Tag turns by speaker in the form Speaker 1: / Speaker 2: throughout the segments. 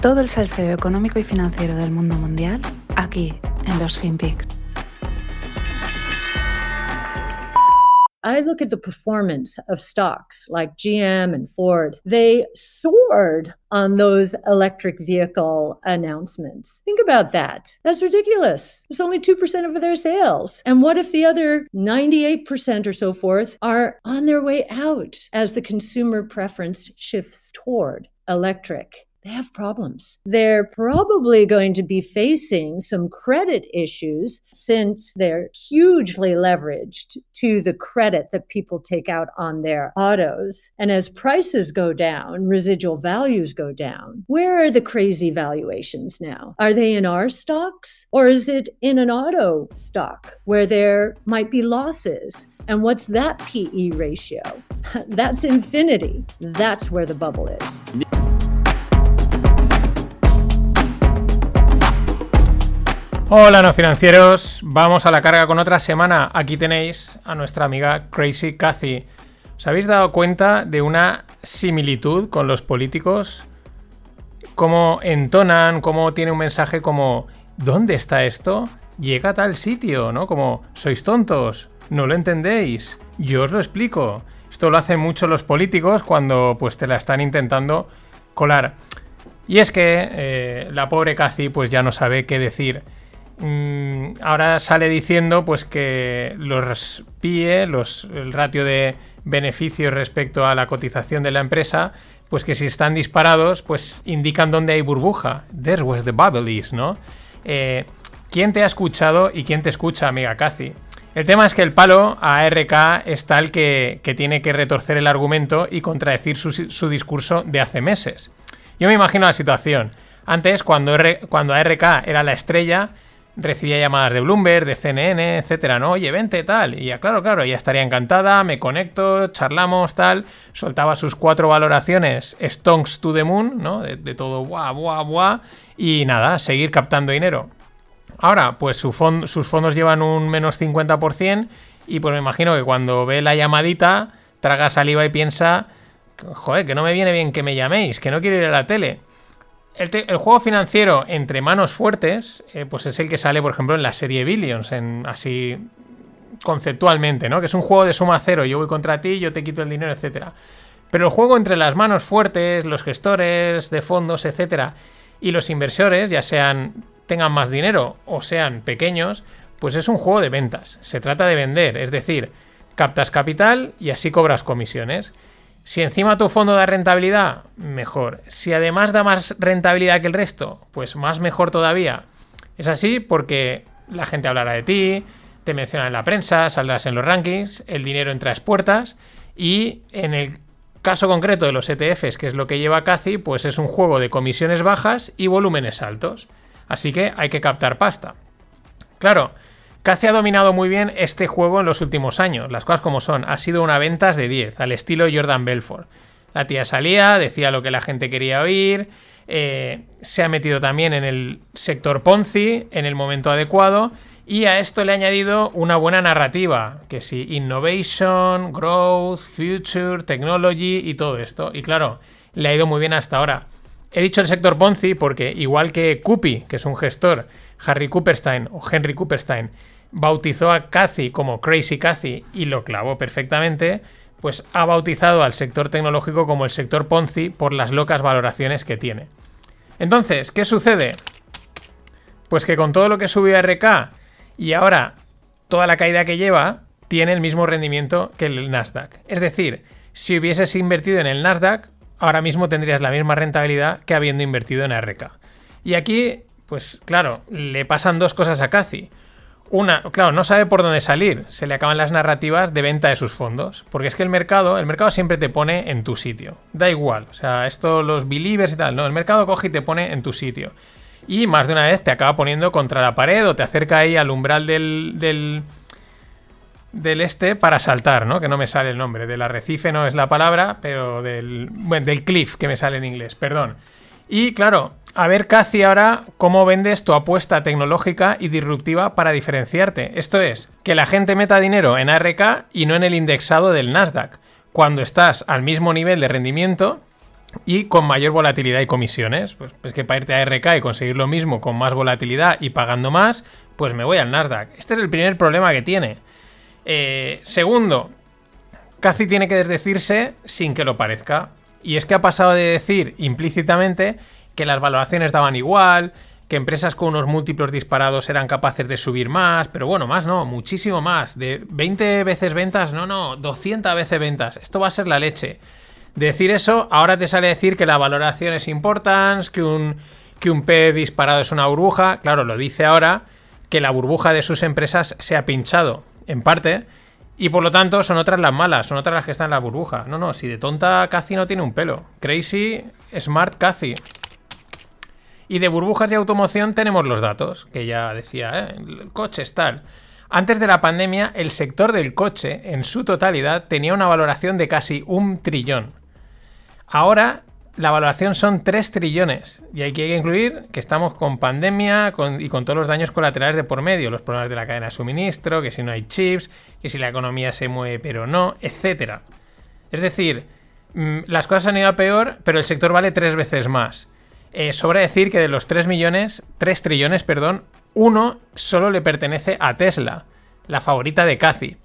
Speaker 1: Todo el salseo económico y financiero del mundo mundial aquí en los FinPix.
Speaker 2: I look at the performance of stocks like GM and Ford. They soared on those electric vehicle announcements. Think about that. That's ridiculous. It's only 2% of their sales. And what if the other 98% or so forth are on their way out as the consumer preference shifts toward electric? They have problems. They're probably going to be facing some credit issues since they're hugely leveraged to the credit that people take out on their autos. And as prices go down, residual values go down. Where are the crazy valuations now? Are they in our stocks or is it in an auto stock where there might be losses? And what's that PE ratio? That's infinity. That's where the bubble is.
Speaker 3: Hola no financieros, vamos a la carga con otra semana. Aquí tenéis a nuestra amiga Crazy Cathy. ¿Os habéis dado cuenta de una similitud con los políticos? Cómo entonan, cómo tiene un mensaje como ¿dónde está esto? Llega a tal sitio, ¿no? Como sois tontos, no lo entendéis, yo os lo explico. Esto lo hacen mucho los políticos cuando pues te la están intentando colar. Y es que eh, la pobre Cathy pues ya no sabe qué decir. Mm, ahora sale diciendo pues que los PIE, los, el ratio de beneficios respecto a la cotización de la empresa, pues que si están disparados, pues indican dónde hay burbuja. There's where the bubble is, ¿no? Eh, ¿Quién te ha escuchado y quién te escucha, amiga Cathy? El tema es que el palo a RK es tal que, tiene que retorcer el argumento y contradecir su, su, discurso de hace meses. Yo me imagino la situación. Antes, cuando, R, cuando ARK era la estrella, recibía llamadas de Bloomberg, de CNN, etcétera, ¿no? Oye, vente, tal. Y ya, claro, claro, ya estaría encantada, me conecto, charlamos, tal. Soltaba sus cuatro valoraciones, stonks to the moon, ¿no? De, todo, buah, buah, buah. Y nada, seguir captando dinero. Ahora, pues sus fondos llevan un menos 50%. Y pues me imagino que cuando ve la llamadita, traga saliva y piensa, joder, que no me viene bien que me llaméis, que no quiero ir a la tele el, juego financiero entre manos fuertes, eh, pues es el que sale, por ejemplo, en la serie Billions, en, así conceptualmente, ¿no? Que es un juego de suma cero, yo voy contra ti, yo te quito el dinero, etcétera. Pero el juego entre las manos fuertes, los gestores de fondos, etcétera, y los inversores, ya sean tengan más dinero o sean pequeños, pues es un juego de ventas. Se trata de vender, es decir, captas capital y así cobras comisiones. Si encima tu fondo da rentabilidad, mejor. Si además da más rentabilidad que el resto, pues más mejor todavía. Es así porque la gente hablará de ti, te mencionan en la prensa, saldrás en los rankings, el dinero entra a puertas y en el caso concreto de los ETFs, que es lo que lleva Cathy, pues es un juego de comisiones bajas y volúmenes altos. Así que hay que captar pasta. Claro, Cathy ha dominado muy bien este juego en los últimos años, las cosas como son, ha sido una ventas de 10, al estilo Jordan Belfort. La tía salía, decía lo que la gente quería oír, eh, se ha metido también en el sector Ponzi en el momento adecuado y a esto le ha añadido una buena narrativa, que sí, innovation, growth, future, technology y todo esto. Y claro, le ha ido muy bien hasta ahora. He dicho el sector Ponzi porque igual que Cupi, que es un gestor, Harry Cooperstein o Henry Cooperstein, bautizó a Cathy como Crazy Cathy y lo clavó perfectamente, pues ha bautizado al sector tecnológico como el sector Ponzi por las locas valoraciones que tiene. Entonces, ¿qué sucede? Pues que con todo lo que subió RK y ahora toda la caída que lleva, tiene el mismo rendimiento que el Nasdaq. Es decir, si hubieses invertido en el Nasdaq, ahora mismo tendrías la misma rentabilidad que habiendo invertido en RK. Y aquí, pues claro, le pasan dos cosas a Cathy. Una, claro, no sabe por dónde salir. Se le acaban las narrativas de venta de sus fondos. Porque es que el mercado, el mercado siempre te pone en tu sitio. Da igual. O sea, esto, los believers y tal. No, el mercado coge y te pone en tu sitio. Y más de una vez te acaba poniendo contra la pared o te acerca ahí al umbral del, del, del este para saltar, ¿no? Que no me sale el nombre. Del arrecife no es la palabra, pero del, bueno, del cliff que me sale en inglés, perdón. Y claro, a ver casi ahora cómo vendes tu apuesta tecnológica y disruptiva para diferenciarte. Esto es, que la gente meta dinero en ARK y no en el indexado del Nasdaq. Cuando estás al mismo nivel de rendimiento y con mayor volatilidad y comisiones. Pues es que para irte a RK y conseguir lo mismo con más volatilidad y pagando más, pues me voy al Nasdaq. Este es el primer problema que tiene. Eh, segundo, casi tiene que desdecirse sin que lo parezca. Y es que ha pasado de decir implícitamente que las valoraciones daban igual, que empresas con unos múltiplos disparados eran capaces de subir más, pero bueno, más no, muchísimo más. De 20 veces ventas, no, no, 200 veces ventas. Esto va a ser la leche. Decir eso, ahora te sale decir que la valoración es importante, que un, que un P disparado es una burbuja. Claro, lo dice ahora que la burbuja de sus empresas se ha pinchado, en parte, y por lo tanto son otras las malas, son otras las que están en la burbuja. No, no, si de tonta Cathy no tiene un pelo. Crazy, Smart Cathy. Y de burbujas de automoción tenemos los datos, que ya decía, ¿eh? el coche es tal. Antes de la pandemia, el sector del coche, en su totalidad, tenía una valoración de casi un trillón. Ahora, la valoración son 3 trillones. Y hay que incluir que estamos con pandemia y con todos los daños colaterales de por medio, los problemas de la cadena de suministro, que si no hay chips, que si la economía se mueve pero no, etc. Es decir, mm, las cosas han ido a peor, pero el sector vale tres veces más. Eh, sobra decir que de los 3 millones, 3 trillones, perdón, uno solo le pertenece a Tesla, la favorita de Cathy.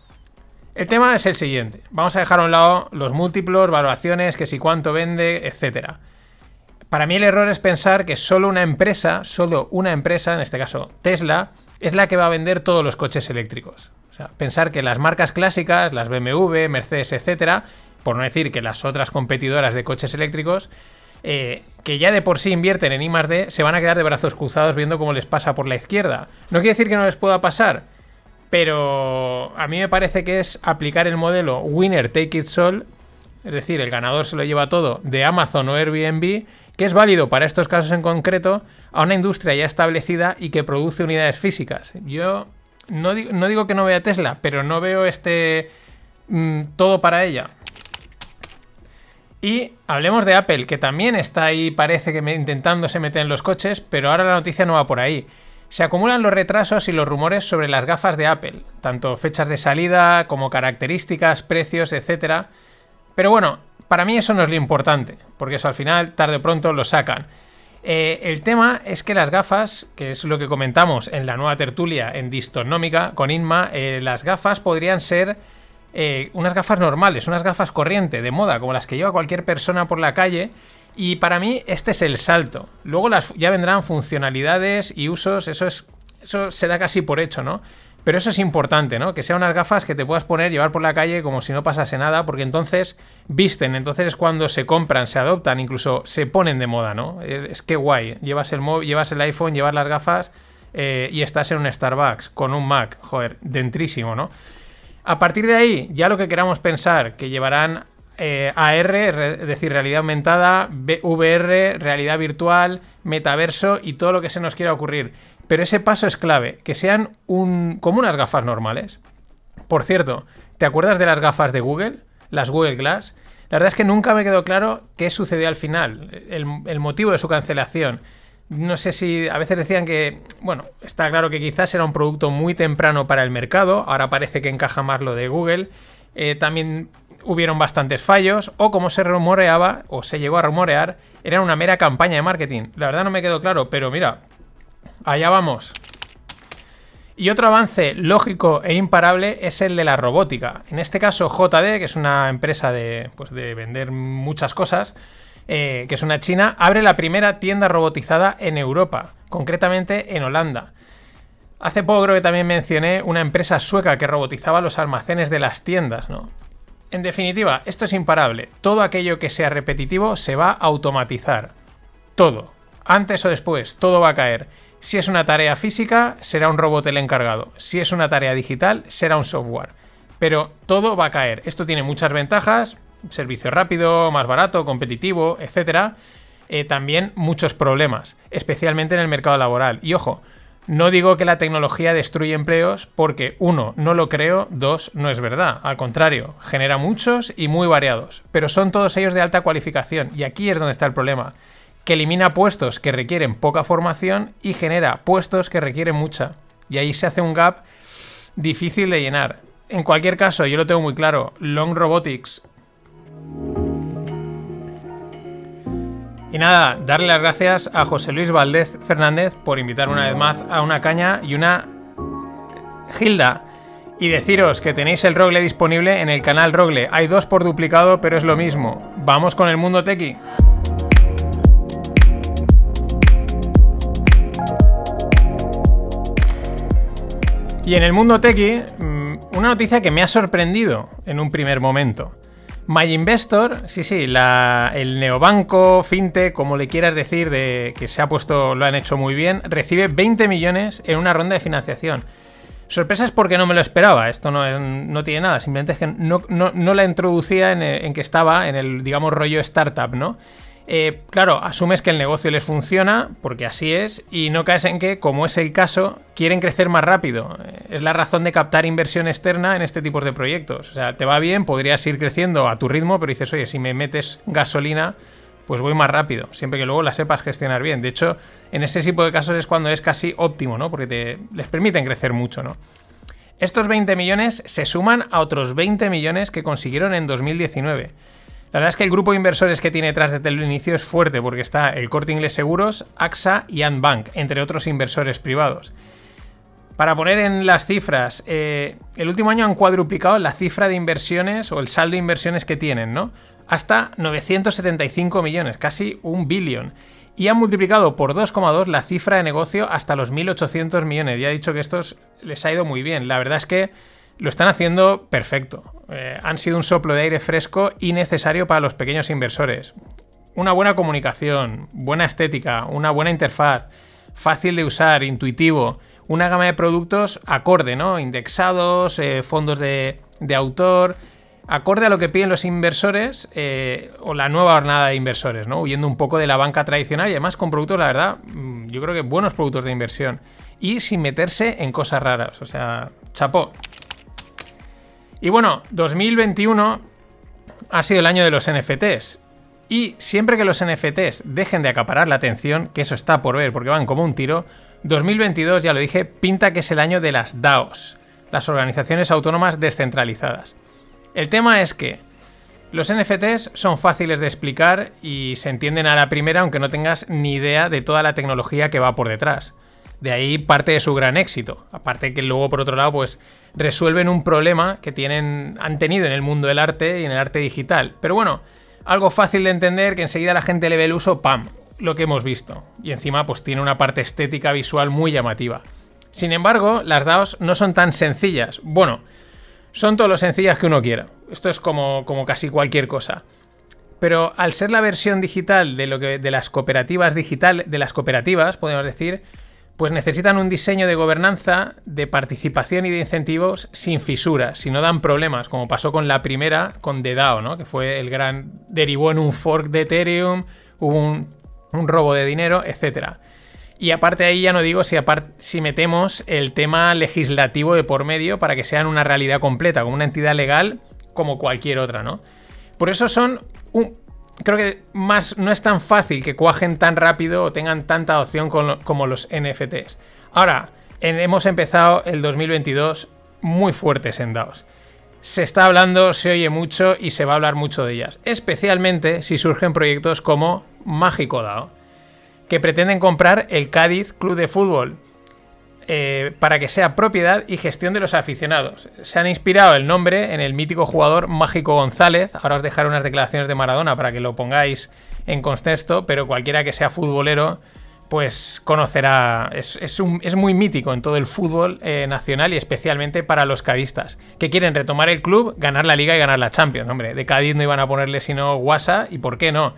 Speaker 3: El tema es el siguiente. Vamos a dejar a un lado los múltiplos, valoraciones, que si cuánto vende, etc. Para mí el error es pensar que solo una empresa, solo una empresa, en este caso Tesla, es la que va a vender todos los coches eléctricos. O sea, pensar que las marcas clásicas, las BMW, Mercedes, etc., por no decir que las otras competidoras de coches eléctricos, eh, que ya de por sí invierten en I +D, se van a quedar de brazos cruzados viendo cómo les pasa por la izquierda. No quiere decir que no les pueda pasar, pero a mí me parece que es aplicar el modelo winner take it all, es decir, el ganador se lo lleva todo de Amazon o Airbnb, que es válido para estos casos en concreto a una industria ya establecida y que produce unidades físicas. Yo no digo, que no vea Tesla, pero no veo este mm, todo para ella. Y hablemos de Apple, que también está ahí, parece que intentándose meter en los coches, pero ahora la noticia no va por ahí. Se acumulan los retrasos y los rumores sobre las gafas de Apple, tanto fechas de salida como características, precios, etc. Pero bueno, para mí eso no es lo importante, porque eso al final, tarde o pronto, lo sacan. Eh, el tema es que las gafas, que es lo que comentamos en la nueva tertulia en Distonómica con Inma, eh, las gafas podrían ser eh, unas gafas normales, unas gafas corriente, de moda, como las que lleva cualquier persona por la calle. Y para mí este es el salto. Luego ya vendrán funcionalidades y usos, eso, es, eso se da casi por hecho, ¿no? Pero eso es importante, ¿no? Que sean unas gafas que te puedas poner, llevar por la calle como si no pasase nada, porque entonces visten, entonces es cuando se compran, se adoptan, incluso se ponen de moda, ¿no? Es que guay, llevas el, llevas el iPhone, llevas las gafas eh, y estás en un Starbucks con un Mac, joder, dentrísimo, ¿no? A partir de ahí, ya lo que queramos pensar que llevarán eh, AR, es decir, realidad aumentada, VR, realidad virtual, metaverso y todo lo que se nos quiera ocurrir. Pero ese paso es clave, que sean un, como unas gafas normales. Por cierto, ¿te acuerdas de las gafas de Google? Las Google Glass. La verdad es que nunca me quedó claro qué sucedió al final, el motivo de su cancelación no sé si a veces decían que, bueno, está claro que quizás era un producto muy temprano para el mercado, ahora parece que encaja más lo de Google. Eh, también hubieron bastantes fallos, o como se rumoreaba, o se llegó a rumorear, era una mera campaña de marketing. La verdad no me quedó claro, pero mira, allá vamos. Y otro avance lógico e imparable es el de la robótica. En este caso, JD, que es una empresa de, pues, de vender muchas cosas, eh, que es una china, abre la primera tienda robotizada en Europa, concretamente en Holanda. Hace poco creo que también mencioné una empresa sueca que robotizaba los almacenes de las tiendas, ¿no? En definitiva, esto es imparable. Todo aquello que sea repetitivo se va a automatizar. Todo. Antes o después, todo va a caer. Si es una tarea física, será un robot el encargado. Si es una tarea digital, será un software. Pero todo va a caer. Esto tiene muchas ventajas, servicio rápido, más barato, competitivo, etcétera, eh, también muchos problemas, especialmente en el mercado laboral. Y ojo, no digo que la tecnología destruye empleos porque, uno, no lo creo, dos, no es verdad. Al contrario, genera muchos y muy variados. Pero son todos ellos de alta cualificación. Y aquí es donde está el problema. Que elimina puestos que requieren poca formación y genera puestos que requieren mucha. Y ahí se hace un gap difícil de llenar. En cualquier caso, yo lo tengo muy claro. Long Robotics Y nada, darle las gracias a José Luis Valdez Fernández por invitar una vez más a una caña y una Gilda. Y deciros que tenéis el Rogle disponible en el canal Rogle. Hay dos por duplicado, pero es lo mismo. Vamos con el mundo tequi. Y en el mundo tequi, mm, una noticia que me ha sorprendido en un primer momento. MyInvestor, sí, sí, el neobanco, fintech, como le quieras decir, de que se ha puesto, lo han hecho muy bien, recibe 20 millones en una ronda de financiación. Sorpresa es porque no me lo esperaba, esto no, no tiene nada, simplemente es que no, la introducía en, en, que estaba en el, digamos, rollo startup, ¿no? Eh, claro, asumes que el negocio les funciona, porque así es, y no caes en que, como es el caso, quieren crecer más rápido. Eh, es la razón de captar inversión externa en este tipo de proyectos. O sea, te va bien, podrías ir creciendo a tu ritmo, pero dices, oye, si me metes gasolina, pues voy más rápido, siempre que luego la sepas gestionar bien. De hecho, en ese tipo de casos es cuando es casi óptimo, ¿no? Porque te, les permiten crecer mucho, ¿no? Estos 20 millones se suman a otros 20 millones que consiguieron en 2019. La verdad es que el grupo de inversores que tiene detrás desde el inicio es fuerte porque está el Corte Inglés Seguros, AXA y Bank, entre otros inversores privados. Para poner en las cifras, eh, el último año han cuadruplicado la cifra de inversiones o el saldo de inversiones que tienen, ¿no? Hasta 975 millones, casi un billón. Y han multiplicado por 2,2 la cifra de negocio hasta los 1.800 millones. Ya he dicho que esto les ha ido muy bien. La verdad es que lo están haciendo perfecto. Eh, han sido un soplo de aire fresco y necesario para los pequeños inversores. Una buena comunicación, buena estética, una buena interfaz, fácil de usar, intuitivo, una gama de productos acorde, ¿no? Indexados, eh, fondos de, autor, acorde a lo que piden los inversores eh, o la nueva jornada de inversores, ¿no? Huyendo un poco de la banca tradicional y además con productos, la verdad, mm, yo creo que buenos productos de inversión. Y sin meterse en cosas raras. O sea, chapó. Y bueno, 2021 ha sido el año de los NFTs. Y siempre que los NFTs dejen de acaparar la atención, que eso está por ver porque van como un tiro, 2022, ya lo dije, pinta que es el año de las DAOs, las organizaciones autónomas descentralizadas. El tema es que los NFTs son fáciles de explicar y se entienden a la primera aunque no tengas ni idea de toda la tecnología que va por detrás. De ahí parte de su gran éxito. Aparte que luego, por otro lado, pues resuelven un problema que tienen, han tenido en el mundo del arte y en el arte digital. Pero bueno, algo fácil de entender que enseguida la gente le ve el uso, ¡pam! Lo que hemos visto. Y encima, pues tiene una parte estética visual muy llamativa. Sin embargo, las DAOs no son tan sencillas. Bueno, son todo lo sencillas que uno quiera. Esto es como, como casi cualquier cosa. Pero al ser la versión digital de lo que de las cooperativas digital de las cooperativas, podemos decir, pues necesitan un diseño de gobernanza, de participación y de incentivos sin fisuras, si no dan problemas, como pasó con la primera, con The DAO, ¿no? que fue el gran... derivó en un fork de Ethereum, hubo un, robo de dinero, etc. Y aparte ahí ya no digo si, si metemos el tema legislativo de por medio para que sean una realidad completa, como una entidad legal como cualquier otra, ¿no? Por eso son un, creo que más no es tan fácil que cuajen tan rápido o tengan tanta opción como los NFTs. Ahora, hemos empezado el 2022 muy fuertes en DAOs. Se está hablando, se oye mucho y se va a hablar mucho de ellas, especialmente si surgen proyectos como Mágico DAO, que pretenden comprar el Cádiz Club de Fútbol eh, para que sea propiedad y gestión de los aficionados. Se han inspirado el nombre en el mítico jugador Mágico González. Ahora os dejaré unas declaraciones de Maradona para que lo pongáis en contexto, pero cualquiera que sea futbolero pues conocerá, es, muy mítico en todo el fútbol eh, nacional y especialmente para los cadistas, que quieren retomar el club, ganar la liga y ganar la Champions. Hombre, de Cádiz no iban a ponerle sino guasa y por qué no.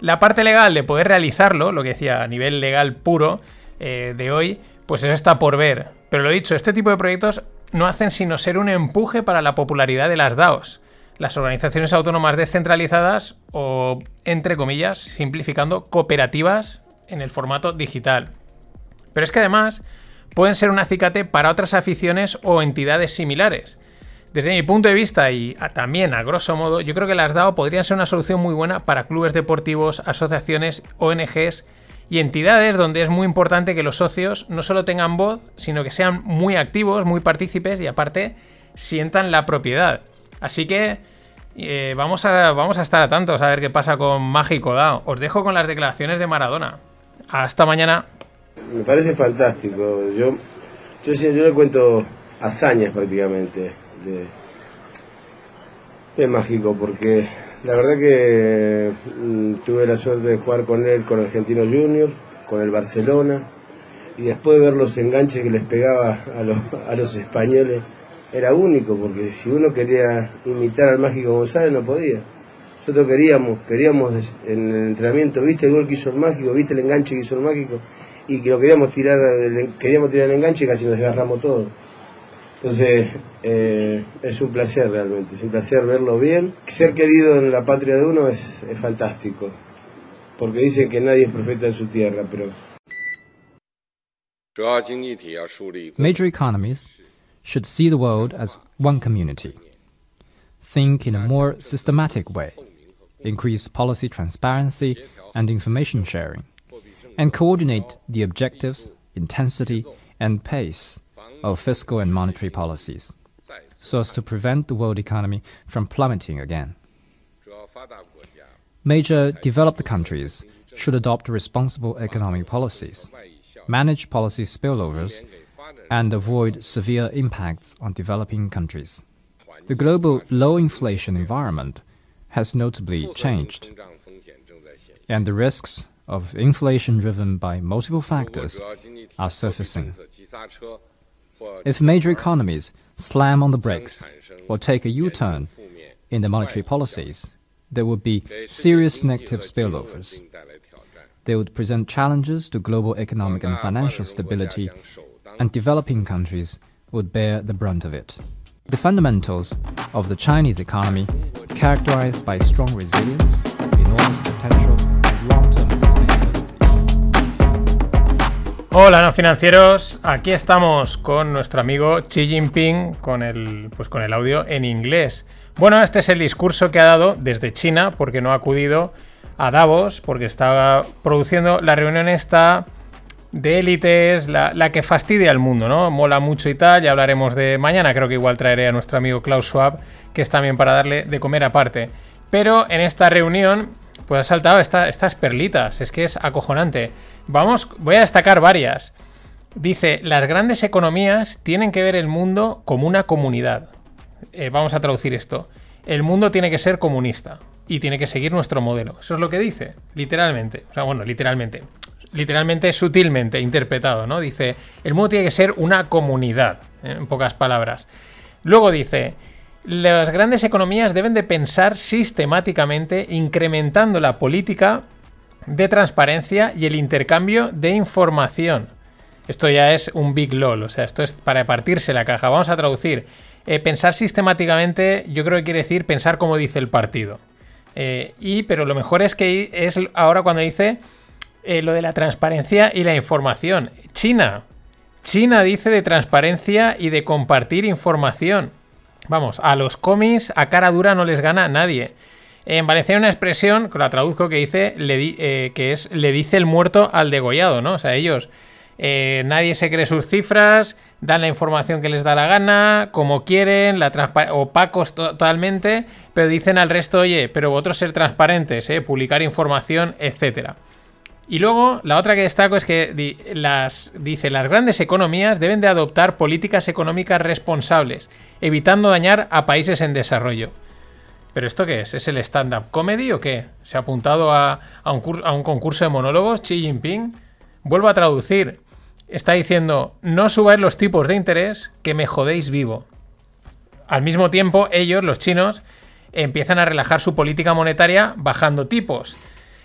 Speaker 3: La parte legal de poder realizarlo, lo que decía a nivel legal puro eh, de hoy, pues eso está por ver. Pero lo dicho, este tipo de proyectos no hacen sino ser un empuje para la popularidad de las DAOs, las organizaciones autónomas descentralizadas o, entre comillas, simplificando, cooperativas en el formato digital. Pero es que además pueden ser un acicate para otras aficiones o entidades similares. Desde mi punto de vista y también a grosso modo, yo creo que las DAO podrían ser una solución muy buena para clubes deportivos, asociaciones, ONGs y entidades donde es muy importante que los socios no solo tengan voz, sino que sean muy activos, muy partícipes y aparte sientan la propiedad. Así que Eh, vamos, a, vamos a estar atentos a ver qué pasa con Mágico Dao. Os dejo con las declaraciones de Maradona. Hasta mañana.
Speaker 4: Me parece fantástico. Yo, yo, yo le cuento hazañas prácticamente de, de Mágico, porque la verdad que mm, tuve la suerte de jugar con él, con Argentino Junior, con el Barcelona, y después de ver los enganches que les pegaba a los, a los españoles, era único, porque si uno quería imitar al Mágico González no podía. Nosotros queríamos, queríamos en el entrenamiento, viste el gol que hizo el Mágico, viste el enganche que hizo el Mágico, y que lo queríamos tirar, queríamos tirar el enganche y casi nos desgarramos todo. Entonces, eh, es un placer realmente, es un placer verlo bien. Ser querido en la patria de uno es, es fantástico, porque dicen que nadie es profeta en su tierra, pero...
Speaker 5: Major economies should see the world as one community. Think in a more systematic way, increase policy transparency and information sharing, and coordinate the objectives, intensity, and pace of fiscal and monetary policies so as to prevent the world economy from plummeting again. Major developed countries should adopt responsible economic policies, manage policy spillovers, and avoid severe impacts on developing countries. The global low inflation environment has notably changed, and the risks of inflation driven by multiple factors are surfacing. If major economies slam on the brakes or take a U turn in their monetary policies, there would be serious negative spillovers. They would present challenges to global economic and financial stability, and developing countries would bear the brunt of it. The fundamentals of the Chinese economy, characterized by strong resilience, enormous potential,
Speaker 3: Hola, no financieros. Aquí estamos con nuestro amigo Xi Jinping con el, pues con el audio en inglés. Bueno, este es el discurso que ha dado desde China porque no ha acudido a Davos porque está produciendo la reunión esta de élites, la, la, que fastidia al mundo, ¿no? Mola mucho y tal, ya hablaremos de mañana, creo que igual traeré a nuestro amigo Klaus Schwab, que es también para darle de comer aparte. Pero en esta reunión, pues ha saltado esta, estas perlitas, es que es acojonante. Vamos, voy a destacar varias. Dice, las grandes economías tienen que ver el mundo como una comunidad. Eh, vamos a traducir esto. El mundo tiene que ser comunista y tiene que seguir nuestro modelo. Eso es lo que dice, literalmente. O sea, bueno, literalmente literalmente sutilmente interpretado, ¿no? Dice, el mundo tiene que ser una comunidad, en pocas palabras. Luego dice, las grandes economías deben de pensar sistemáticamente incrementando la política de transparencia y el intercambio de información. Esto ya es un big lol, o sea, esto es para partirse la caja. Vamos a traducir. Eh, pensar sistemáticamente, yo creo que quiere decir pensar como dice el partido. Eh, y, pero lo mejor es que es ahora cuando dice eh, lo de la transparencia y la información. China. China dice de transparencia y de compartir información. Vamos, a los cómics a cara dura no les gana nadie. En Valencia hay una expresión, que la traduzco, que dice, le eh, que es, le dice el muerto al degollado, ¿no? O sea, ellos, eh, nadie se cree sus cifras, dan la información que les da la gana, como quieren, la opacos totalmente, pero dicen al resto, oye, pero vosotros ser transparentes, ¿eh? publicar información, etcétera. Y luego, la otra que destaco es que las, dice, las grandes economías deben de adoptar políticas económicas responsables, evitando dañar a países en desarrollo. ¿Pero esto qué es? ¿Es el stand-up comedy o qué? ¿Se ha apuntado a, un, a un concurso de monólogos Xi Jinping? Vuelvo a traducir. Está diciendo, no subáis los tipos de interés que me jodéis vivo. Al mismo tiempo, ellos, los chinos, empiezan a relajar su política monetaria bajando tipos.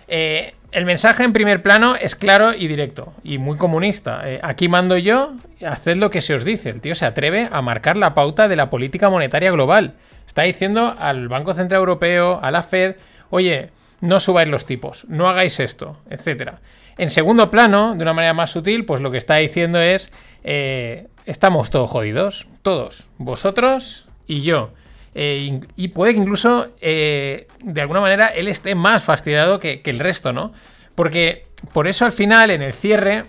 Speaker 3: Eh, el mensaje en primer plano es claro y directo y muy comunista. Eh, aquí mando yo, haced lo que se os dice. El tío se atreve a marcar la pauta de la política monetaria global. Está diciendo al Banco Central Europeo, a la Fed, oye, no subáis los tipos, no hagáis esto, etc. En segundo plano, de una manera más sutil, pues lo que está diciendo es, eh, estamos todos jodidos, todos, vosotros y yo. Eh, y puede que incluso, eh, de alguna manera, él esté más fastidiado que, el resto, ¿no? Porque por eso al final, en el cierre,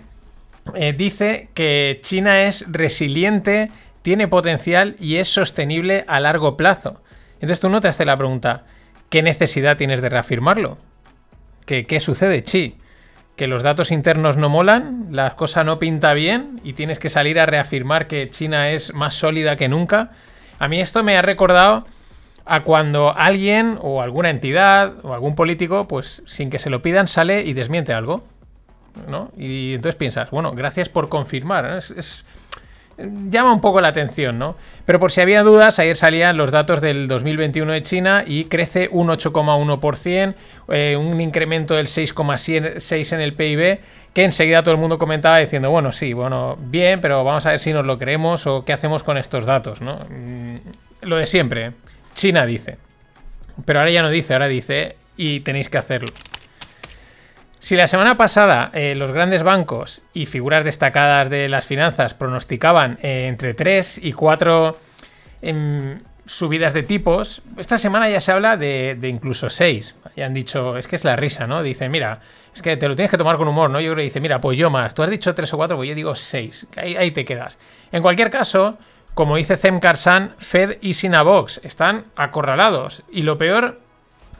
Speaker 3: eh, dice que China es resiliente, tiene potencial y es sostenible a largo plazo. Entonces tú no te haces la pregunta, ¿qué necesidad tienes de reafirmarlo? ¿Qué, qué sucede, Chi? ¿Que los datos internos no molan? ¿La cosa no pinta bien? ¿Y tienes que salir a reafirmar que China es más sólida que nunca? A mí esto me ha recordado a cuando alguien o alguna entidad o algún político, pues sin que se lo pidan, sale y desmiente algo. ¿no? Y entonces piensas, bueno, gracias por confirmar. Es, llama un poco la atención, ¿no? Pero por si había dudas, ayer salían los datos del 2021 de China y crece un 8,1%, eh, un incremento del 6,6 en el PIB, que enseguida todo el mundo comentaba diciendo, bueno, sí, bueno, bien, pero vamos a ver si nos lo creemos o qué hacemos con estos datos, ¿no? Mm, lo de siempre, China dice. Pero ahora ya no dice, ahora dice y tenéis que hacerlo. Si la semana pasada eh, los grandes bancos y figuras destacadas de las finanzas pronosticaban eh, entre 3 y 4 em, subidas de tipos, esta semana ya se habla de, incluso 6. Ya han dicho, es que es la risa, ¿no? Dice, mira, es que te lo tienes que tomar con humor, ¿no? Yo creo que dice, mira, pues yo más. Tú has dicho 3 o 4, pues yo digo 6. Ahí, te quedas. En cualquier caso, como dice Zem Karsan, Fed y Sinavox están acorralados. Y lo peor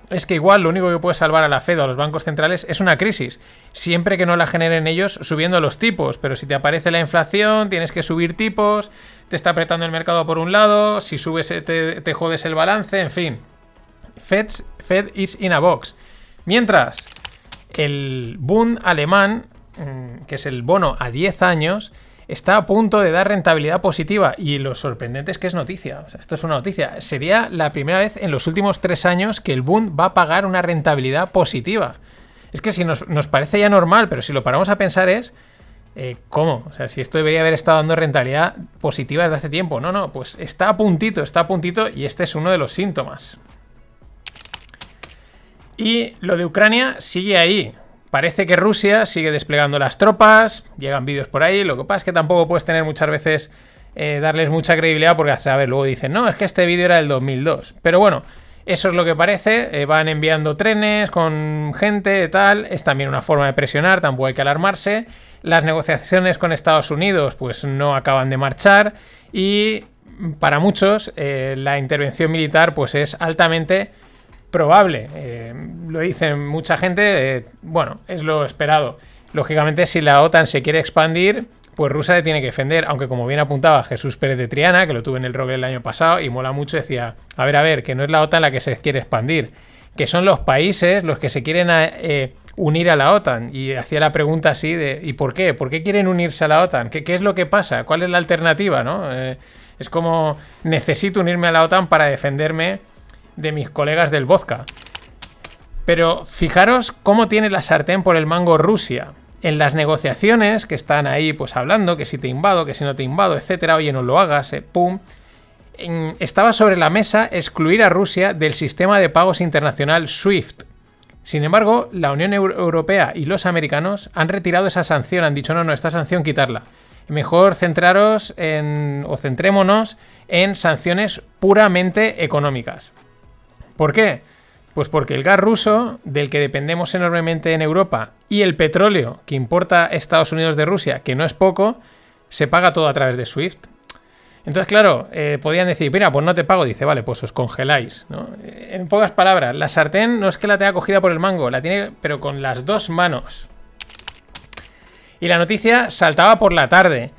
Speaker 3: es que igual lo único que puede salvar a la Fed o a los bancos centrales es una crisis, siempre que no la generen ellos subiendo los tipos. Pero si te aparece la inflación, tienes que subir tipos, te está apretando el mercado por un lado, si subes te, jodes el balance, en fin. Fed is in a box. Mientras, el Bund alemán, mm, que es el bono a 10 años, está a punto de dar rentabilidad positiva y lo sorprendente es que es noticia. esto es una noticia. Sería la primera vez en los últimos tres años que el Bund va a pagar una rentabilidad positiva. Es que si nos, parece ya normal, pero si lo paramos a pensar es... Eh, ¿Cómo? O sea, si esto debería haber estado dando rentabilidad positiva desde hace tiempo. No, no, pues está a puntito, está a puntito y este es uno de los síntomas. Y lo de Ucrania sigue ahí. Parece que Rusia sigue desplegando las tropas, llegan vídeos por ahí, lo que pasa es que tampoco puedes tener muchas veces eh, darles mucha credibilidad porque, a ver, luego dicen, no, es que este vídeo era del 2002. Pero bueno, eso es lo que parece, eh, van enviando trenes con gente, tal, es también una forma de presionar, tampoco hay que alarmarse. Las negociaciones con Estados Unidos pues no acaban de marchar y para muchos eh, la intervención militar pues es altamente probable. Eh, lo dicen mucha gente, eh, bueno, es lo esperado. Lógicamente, si la OTAN se quiere expandir, pues Rusia se tiene que defender, aunque como bien apuntaba Jesús Pérez de Triana, que lo tuve en el rogue el año pasado y mola mucho, decía, a ver, a ver, que no es la OTAN la que se quiere expandir, que son los países los que se quieren eh, unir a la OTAN. Y hacía la pregunta así de, ¿y por qué? ¿Por qué quieren unirse a la OTAN? ¿Qué, qué es lo que pasa? ¿Cuál es la alternativa? ¿no? es como, necesito unirme a la OTAN para defenderme de mis colegas del vodka. Pero fijaros cómo tiene la sartén por el mango Rusia. En las negociaciones que están ahí, pues hablando, que si te invado, que si no te invado, etcétera, oye, no lo hagas, eh, pum. estaba sobre la mesa excluir a Rusia del sistema de pagos internacional SWIFT. Sin embargo, la Unión Europea y los americanos han retirado esa sanción, han dicho, no, no, esta sanción quitarla. Mejor centraros en, o centrémonos en sanciones puramente económicas. ¿Por qué? Pues porque el gas ruso, del que dependemos enormemente en Europa, y el petróleo que importa Estados Unidos de Rusia, que no es poco, se paga todo a través de SWIFT. Entonces, claro, eh, podían decir, mira, pues no te pago. Dice, vale, pues os congeláis. Eh, en pocas palabras, la sartén no es que la tenga cogida por el mango, la tiene, pero con las dos manos. Y la noticia saltaba por la tarde.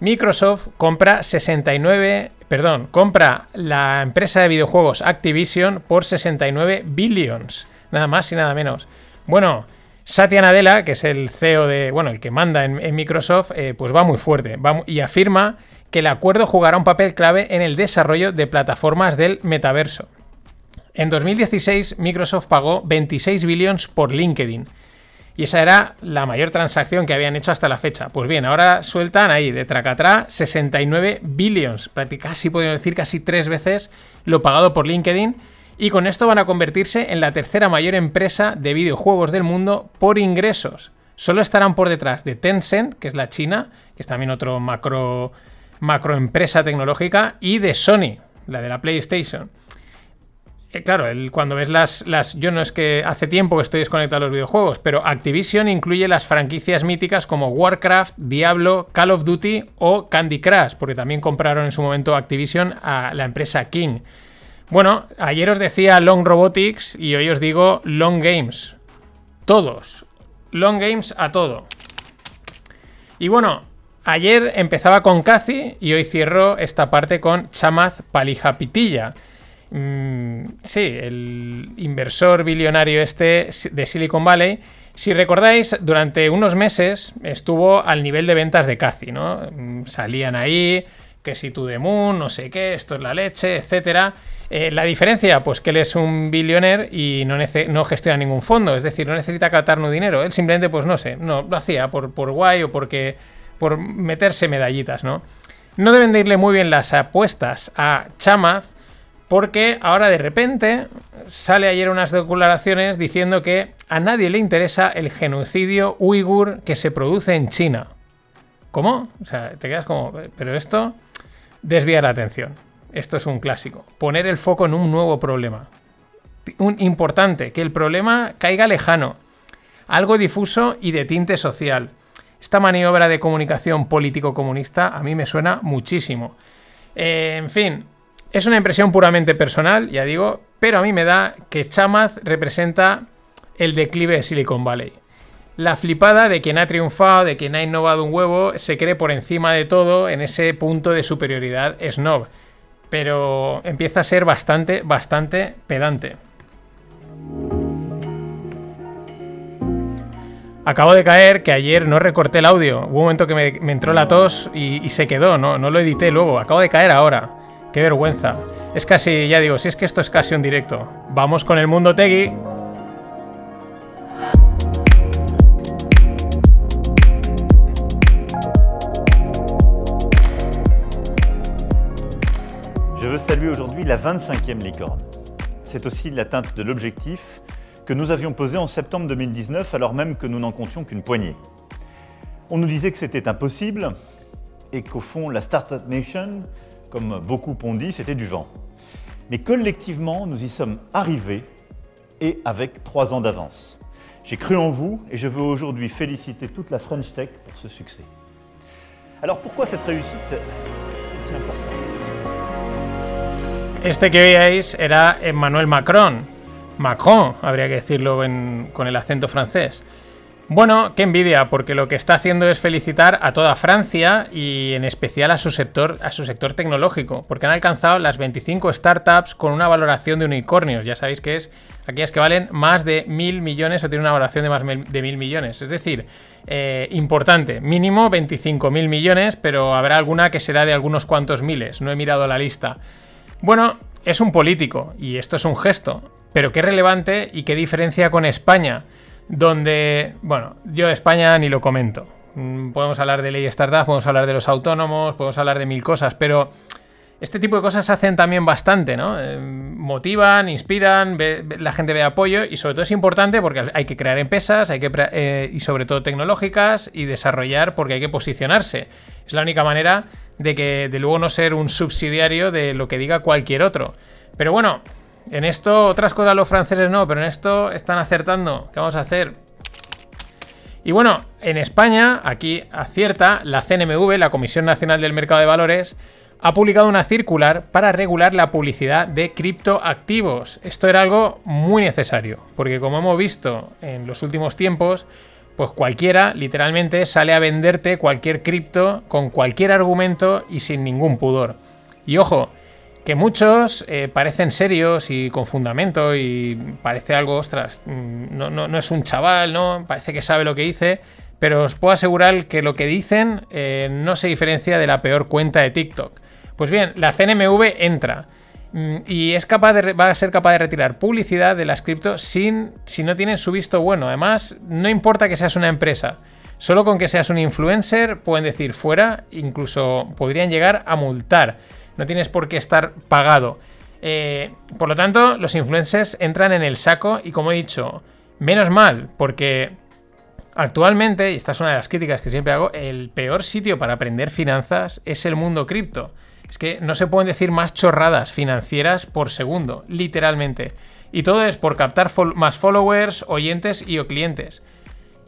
Speaker 3: Microsoft compra 69 perdón, compra la empresa de videojuegos Activision por 69 billions, nada más y nada menos. Bueno, Satya Nadella, que es el CEO de, bueno, el que manda en, Microsoft, eh, pues va muy fuerte y afirma que el acuerdo jugará un papel clave en el desarrollo de plataformas del metaverso. En 2016, Microsoft pagó 26 billions por LinkedIn y esa era la mayor transacción que habían hecho hasta la fecha. Pues bien, ahora sueltan ahí de tracatrá 69 billions, casi podemos decir casi tres veces lo pagado por LinkedIn. Y con esto van a convertirse en la tercera mayor empresa de videojuegos del mundo por ingresos. Solo estarán por detrás de Tencent, que es la China, que es también otro macro, macro empresa tecnológica, y de Sony, la de la PlayStation. Eh, claro, cuando ves las, las. Yo no es que hace tiempo que estoy desconectado a los videojuegos, pero Activision incluye las franquicias míticas como Warcraft, Diablo, Call of Duty o Candy Crush, porque también compraron en su momento Activision a la empresa King. Bueno, ayer os decía Long Robotics y hoy os digo Long Games. Todos. Long Games a todo. Y bueno, ayer empezaba con Cathy y hoy cierro esta parte con Chamaz Palija Pitilla. Mm, sí, el inversor billonario este de Silicon Valley. Si recordáis, durante unos meses estuvo al nivel de ventas de Cathy, ¿no? Mm, salían ahí, que si tú de Moon, no sé qué, esto es la leche, etcétera. Eh, la diferencia, pues que él es un billionaire y no, gestiona ningún fondo, es decir, no necesita captar no dinero. Él simplemente, pues no sé, no lo hacía por, por guay o porque por meterse medallitas, ¿no? No deben de irle muy bien las apuestas a Chamath porque ahora de repente sale ayer unas declaraciones diciendo que a nadie le interesa el genocidio uigur que se produce en China. ¿Cómo? O sea, te quedas como, pero esto desvía la atención. Esto es un clásico. Poner el foco en un nuevo problema. Un importante, que el problema caiga lejano. Algo difuso y de tinte social. Esta maniobra de comunicación político-comunista a mí me suena muchísimo. Eh, en fin, es una impresión puramente personal, ya digo, pero a mí me da que Chamath representa el declive de Silicon Valley. La flipada de quien ha triunfado, de quien ha innovado un huevo, se cree por encima de todo en ese punto de superioridad snob. Pero empieza a ser bastante, bastante pedante. Acabo de caer que ayer no recorté el audio. Hubo un momento que me, entró la tos y, se quedó, no, no lo edité luego. Acabo de caer ahora. Qué vergüenza. Es casi, ya digo, si es que esto es casi un directo. Vamos con el mundo Tegui.
Speaker 6: Je veux saluer aujourd'hui la 25e licorne. C'est aussi l'atteinte de l'objectif que nous avions posé en septembre 2019 alors même que nous n'en comptions qu'une poignée. On nous disait que c'était impossible et qu'au fond la Startup Nation, comme beaucoup ont dit, c'était du vent. Mais collectivement, nous y sommes arrivés et avec trois ans d'avance. J'ai cru en vous et je veux aujourd'hui féliciter toute la French Tech pour ce succès. Alors pourquoi cette réussite est si importante?
Speaker 3: Este que era Emmanuel Macron, Macron, habría que decirlo con el acento. Bueno, qué envidia, porque lo que está haciendo es felicitar a toda Francia y en especial a su sector, a su sector tecnológico, porque han alcanzado las 25 startups con una valoración de unicornios. Ya sabéis que es aquellas que valen más de mil millones o tienen una valoración de más de mil millones. Es decir, eh, importante, mínimo 25 mil millones, pero habrá alguna que será de algunos cuantos miles. No he mirado la lista. Bueno, es un político y esto es un gesto. Pero qué relevante y qué diferencia con España, donde, bueno, yo España ni lo comento. Mm, podemos hablar de ley startup, podemos hablar de los autónomos, podemos hablar de mil cosas, pero este tipo de cosas hacen también bastante, ¿no? Eh, motivan, inspiran, la gente ve apoyo y sobre todo es importante porque hay que crear empresas, hay que eh, y sobre todo tecnológicas y desarrollar porque hay que posicionarse. Es la única manera de que de luego no ser un subsidiario de lo que diga cualquier otro. Pero bueno, en esto, otras cosas los franceses no, pero en esto están acertando. ¿Qué vamos a hacer? Y bueno, en España, aquí acierta, la CNMV, la Comisión Nacional del Mercado de Valores, ha publicado una circular para regular la publicidad de criptoactivos. Esto era algo muy necesario, porque como hemos visto en los últimos tiempos, pues cualquiera literalmente sale a venderte cualquier cripto con cualquier argumento y sin ningún pudor. Y ojo, que muchos eh, parecen serios y con fundamento y parece algo, ostras, mm, no, no, es un chaval, ¿no? Parece que sabe lo que dice, pero os puedo asegurar que lo que dicen eh, no se diferencia de la peor cuenta de TikTok. Pues bien, la CNMV entra mm, y es capaz va a ser capaz de retirar publicidad de las cripto sin, si no tienen su visto bueno. Además, no importa que seas una empresa. Solo con que seas un influencer pueden decir fuera, incluso podrían llegar a multar no tienes por qué estar pagado. Eh, por lo tanto, los influencers entran en el saco y como he dicho, menos mal, porque actualmente, y esta es una de las críticas que siempre hago, el peor sitio para aprender finanzas es el mundo cripto. Es que no se pueden decir más chorradas financieras por segundo, literalmente. Y todo es por captar más followers, oyentes y o clientes.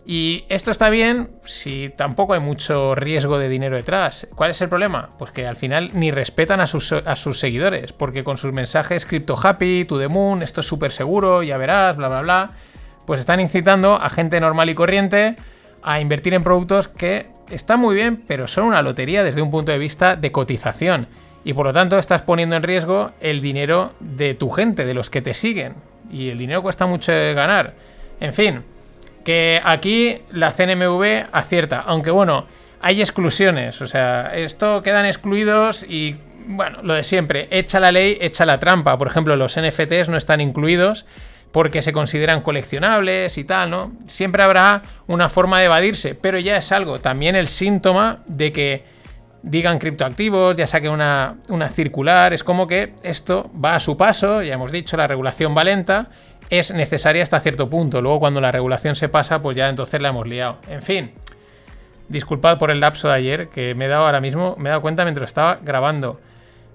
Speaker 3: Y esto está bien si tampoco hay mucho riesgo de dinero detrás. ¿Cuál es el problema? Pues que al final ni respetan a sus, seguidores, porque con sus mensajes Crypto Happy, To The Moon, esto es súper seguro, ya verás, bla, bla, bla, pues están incitando a gente normal y corriente a invertir en productos que están muy bien, pero son una lotería desde un punto de vista de cotización. Y por lo tanto estás poniendo en riesgo el dinero de tu gente, de los que te siguen. Y el dinero cuesta mucho ganar. En fin, que aquí la CNMV acierta, aunque bueno, hay exclusiones, o sea, esto quedan excluidos y bueno, lo de siempre, echa la ley, echa la trampa. Por ejemplo, los NFTs no están incluidos porque se consideran coleccionables y tal, ¿no? Siempre habrá una forma de evadirse, pero ya es algo, también el síntoma de que digan criptoactivos, ya saque una, una circular, es como que esto va a su paso, ya hemos dicho, la regulación va lenta es necesaria hasta cierto punto. Luego cuando la regulación se pasa, pues ya entonces la hemos liado. En fin, disculpad por el lapso de ayer, que me he dado ahora mismo, me he dado cuenta mientras estaba grabando.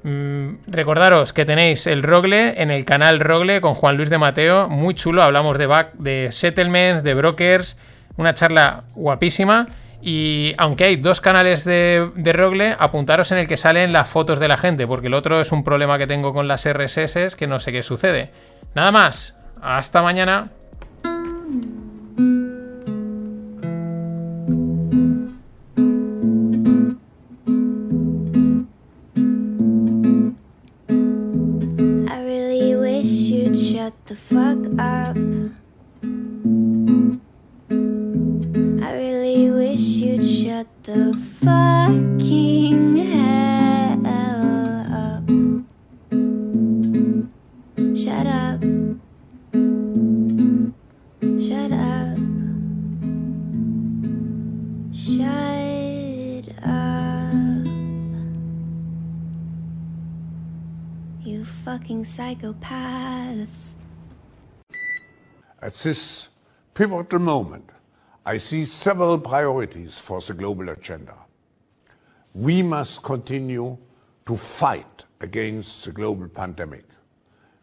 Speaker 3: Mm, recordaros que tenéis el Rogle en el canal Rogle con Juan Luis de Mateo, muy chulo, hablamos de, back, de settlements, de brokers, una charla guapísima. Y aunque hay dos canales de, de, Rogle, apuntaros en el que salen las fotos de la gente, porque el otro es un problema que tengo con las RSS que no sé qué sucede. Nada más, hasta mañana.
Speaker 7: This pivotal moment, I see several priorities for the global agenda. We must continue to fight against the global pandemic.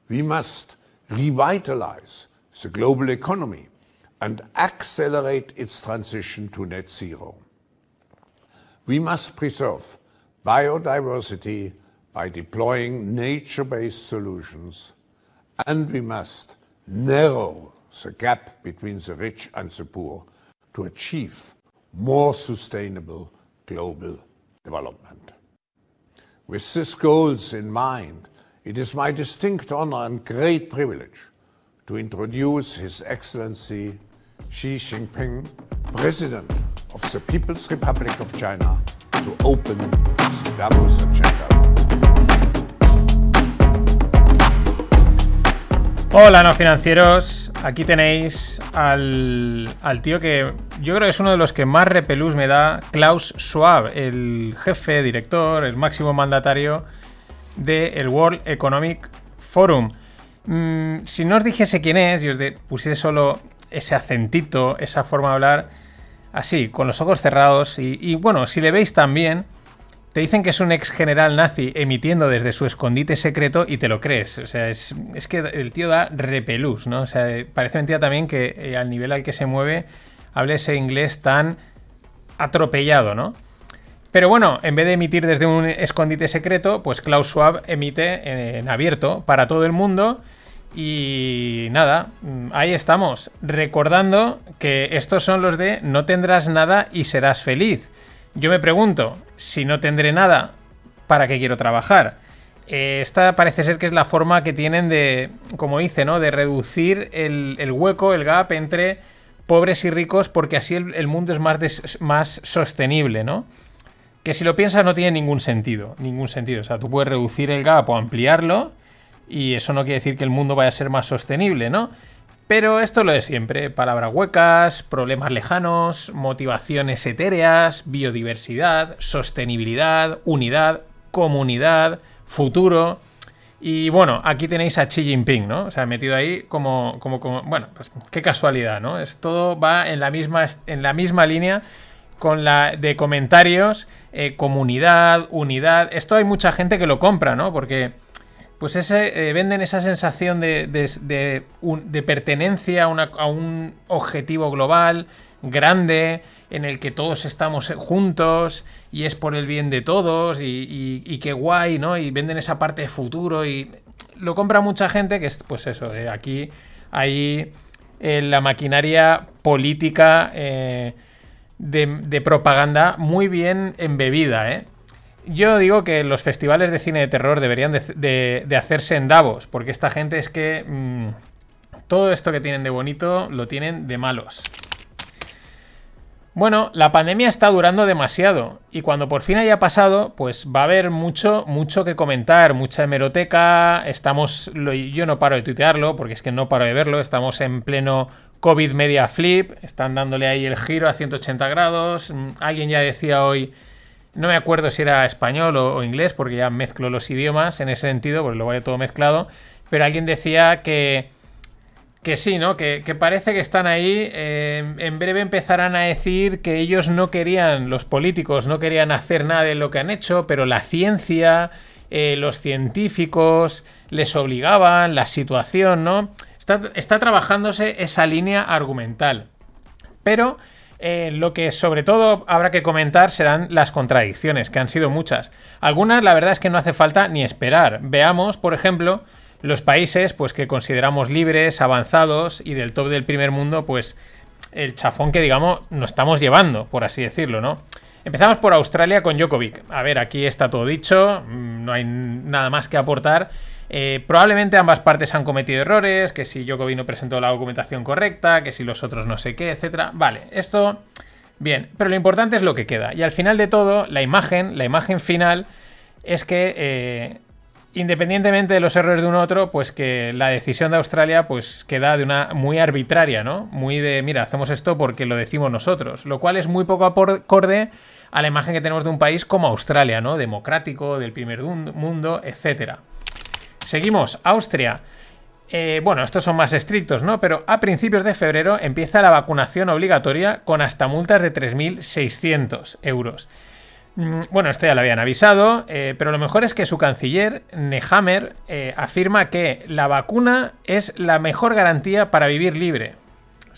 Speaker 7: We must revitalize the global economy and accelerate its transition to net zero. We must preserve biodiversity by deploying nature based solutions, and we must narrow the gap between the rich and the poor to achieve more sustainable global development. With these goals in mind, it is my distinct honor and great privilege to introduce His Excellency Xi Jinping, President of the People's Republic of China, to open the Davos agenda.
Speaker 3: Hola, no financieros. Aquí tenéis al, al, tío que yo creo que es uno de los que más repelús me da, Klaus Schwab, el jefe, director, el máximo mandatario del World Economic Forum. Mm, si no os dijese quién es y os pusiese solo ese acentito, esa forma de hablar, así, con los ojos cerrados, y bueno, si le veis también, te dicen que es un ex general nazi emitiendo desde su escondite secreto y te lo crees. O sea, es, que el tío da repelús, ¿no? O sea, parece mentira también que eh, al nivel al que se mueve hable ese inglés tan atropellado, ¿no? Pero bueno, en vez de emitir desde un escondite secreto, pues Klaus Schwab emite en abierto para todo el mundo. Y nada, ahí estamos, recordando que estos son los de no tendrás nada y serás feliz. Yo me pregunto, si no tendré nada, ¿para qué quiero trabajar? Eh, esta parece ser que es la forma que tienen de, como dice, ¿no? De reducir el, hueco, el gap entre pobres y ricos, porque así el, mundo es más, más sostenible, ¿no? Que si lo piensas no tiene ningún sentido, ningún sentido. O sea, tú puedes reducir el gap o ampliarlo, y eso no quiere decir que el mundo vaya a ser más sostenible, ¿no? Pero esto es lo de siempre, palabras huecas, problemas lejanos, motivaciones etéreas, biodiversidad, sostenibilidad, unidad, comunidad, futuro. Y bueno, aquí tenéis a Xi Jinping, ¿no? O sea, metido ahí como, como, como bueno, pues qué casualidad, ¿no? Es todo va en la misma, en la misma línea con la de comentarios, eh, comunidad, unidad. Esto hay mucha gente que lo compra, ¿no? Porque pues ese, eh, venden esa sensación de, de, pertenencia a, un objetivo global, grande en el que todos estamos juntos y es por el bien de todos y, qué guay, ¿no? Y venden esa parte de futuro y lo compra mucha gente que es, pues eso, eh, aquí hay eh, la maquinaria política eh, de, de propaganda muy bien embebida, ¿eh? Yo digo que los festivales de cine de terror deberían de, hacerse en Davos, porque esta gente es que mm, todo esto que tienen de bonito lo tienen de malos. Bueno, la pandemia está durando demasiado y cuando por fin haya pasado, pues va a haber mucho, mucho que comentar, mucha hemeroteca. Estamos, yo no paro de tuitearlo porque es que no paro de verlo. Estamos en pleno COVID media flip, están dándole ahí el giro a 180 grados. Mm, Alguien ya decía hoy, no me acuerdo si era español o, inglés porque ya mezclo los idiomas en ese sentido, porque lo voy todo mezclado. Pero alguien decía que que sí, ¿no? Que, que parece que están ahí. eh, en breve empezarán a decir que ellos no querían, los políticos no querían hacer nada de lo que han hecho, pero la ciencia, eh, los científicos les obligaban, la situación, ¿no? Está, está trabajándose esa línea argumental. Pero eh, lo que sobre todo habrá que comentar serán las contradicciones, que han sido muchas. Algunas, la verdad es que no hace falta ni esperar. Veamos, por ejemplo, los países pues, que consideramos libres, avanzados y del top del primer mundo, pues el chafón que, digamos, nos estamos llevando, por así decirlo, ¿no? Empezamos por Australia con Djokovic. A ver, aquí está todo dicho, mm, no hay nada más que aportar. Eh, probablemente ambas partes han cometido errores, que si Djokovic no presentó la documentación correcta, que si los otros no sé qué, etcétera. Vale, esto bien, pero lo importante es lo que queda. Y al final de todo, la imagen, la imagen final es que eh, independientemente de los errores de un otro, pues que la decisión de Australia pues queda de una muy arbitraria, ¿no? Muy de, mira, hacemos esto porque lo decimos nosotros, lo cual es muy poco acorde a la imagen que tenemos de un país como Australia, ¿no? Democrático, del primer mundo, etcétera. Seguimos, Austria. Eh, bueno, estos son más estrictos, ¿no? Pero a principios de febrero empieza la vacunación obligatoria con hasta multas de 3.600 euros. Mm, Bueno, esto ya lo habían avisado, eh, pero lo mejor es que su canciller, Nehammer, eh, afirma que la vacuna es la mejor garantía para vivir libre.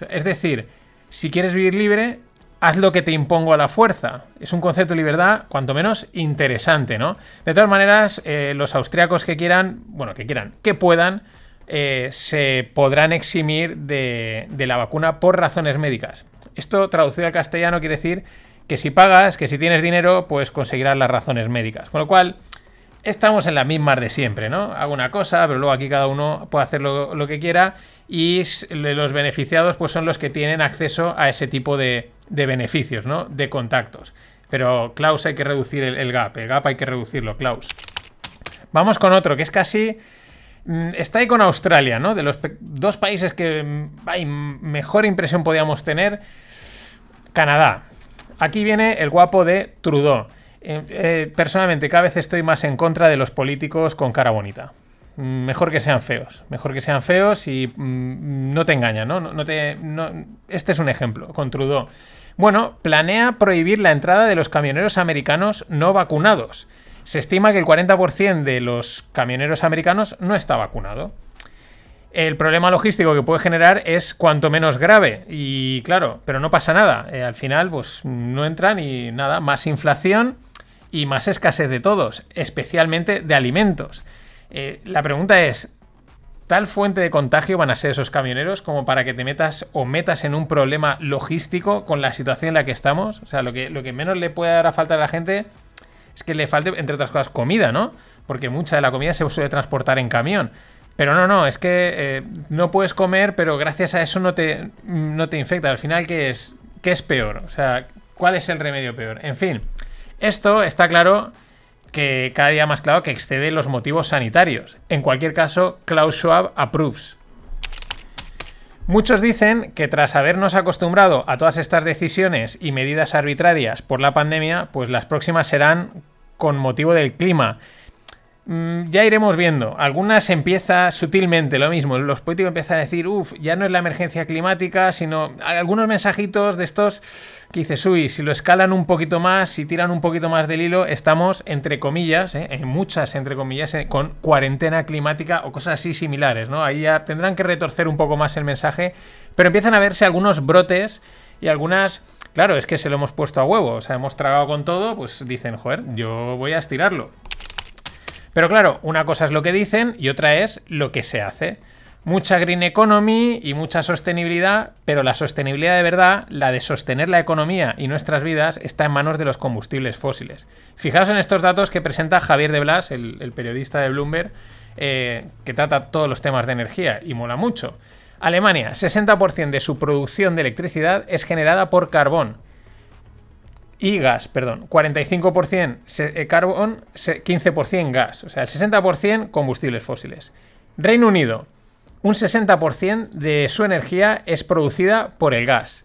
Speaker 3: Es decir, si quieres vivir libre, haz lo que te impongo a la fuerza. Es un concepto de libertad, cuanto menos, interesante, ¿no? De todas maneras, eh, los austriacos que quieran, bueno, que quieran, que puedan, eh, se podrán eximir de, la vacuna por razones médicas. Esto, traducido al castellano, quiere decir que si pagas, que si tienes dinero, pues conseguirás las razones médicas. Con lo cual, estamos en las mismas de siempre, ¿no? Hago una cosa, pero luego aquí cada uno puede hacer lo, lo que quiera y los beneficiados pues son los que tienen acceso a ese tipo de, de beneficios, ¿no? De contactos. Pero, Klaus, hay que reducir el, gap. El gap hay que reducirlo, Klaus. Vamos con otro, que es casi... mm, Está ahí con Australia, ¿no? De los dos países que mm, ay, mejor impresión podíamos tener. Canadá. Aquí viene el guapo de Trudeau. Eh, eh, personalmente, cada vez estoy más en contra de los políticos con cara bonita. Mm, Mejor que sean feos. Mejor que sean feos y no te engañan, no te, no- este es un ejemplo, con Trudeau. Bueno, planea prohibir la entrada de los camioneros americanos no vacunados. Se estima que el 40% de los camioneros americanos no está vacunado. El problema logístico que puede generar es cuanto menos grave. Y claro, pero no pasa nada. Eh, al final, pues no entran y nada, más inflación y más escasez de todos, especialmente de alimentos. Eh, la pregunta es, ¿tal fuente de contagio van a ser esos camioneros como para que te metas o metas en un problema logístico con la situación en la que estamos? O sea, lo que, lo que menos le puede dar a falta a la gente es que le falte, entre otras cosas, comida, ¿no? Porque mucha de la comida se suele transportar en camión. Pero no, no, es que eh, no puedes comer, pero gracias a eso no te, no te infecta. Al final, ¿qué es, ¿qué es peor? O sea, ¿cuál es el remedio peor? En fin, esto está claro que cada día más claro que excede los motivos sanitarios. En cualquier caso, Klaus Schwab approves. Muchos dicen que tras habernos acostumbrado a todas estas decisiones y medidas arbitrarias por la pandemia, pues las próximas serán con motivo del clima. Mm, ya iremos viendo. Algunas empieza sutilmente lo mismo. Los políticos empiezan a decir, uff, ya no es la emergencia climática, sino algunos mensajitos de estos que dices, uy, si lo escalan un poquito más, si tiran un poquito más del hilo, estamos, entre comillas, ¿eh? en muchas, entre comillas, eh, con cuarentena climática o cosas así similares, ¿no? Ahí ya tendrán que retorcer un poco más el mensaje, pero empiezan a verse algunos brotes Y algunas, claro, es que se lo hemos puesto a huevo, o sea, hemos tragado con todo, pues dicen, joder, yo voy a estirarlo. Pero claro, una cosa es lo que dicen y otra es lo que se hace. Mucha green economy y mucha sostenibilidad, pero la sostenibilidad de verdad, la de sostener la economía y nuestras vidas, está en manos de los combustibles fósiles. Fijaos en estos datos que presenta Javier de Blas, el, periodista de Bloomberg, eh, que trata todos los temas de energía y mola mucho. Alemania, 60% de su producción de electricidad es generada por carbón. Y gas, perdón. 45% se- eh, carbón, se- 15% gas. O sea, el 60% combustibles fósiles. Reino Unido, un 60% de su energía es producida por el gas,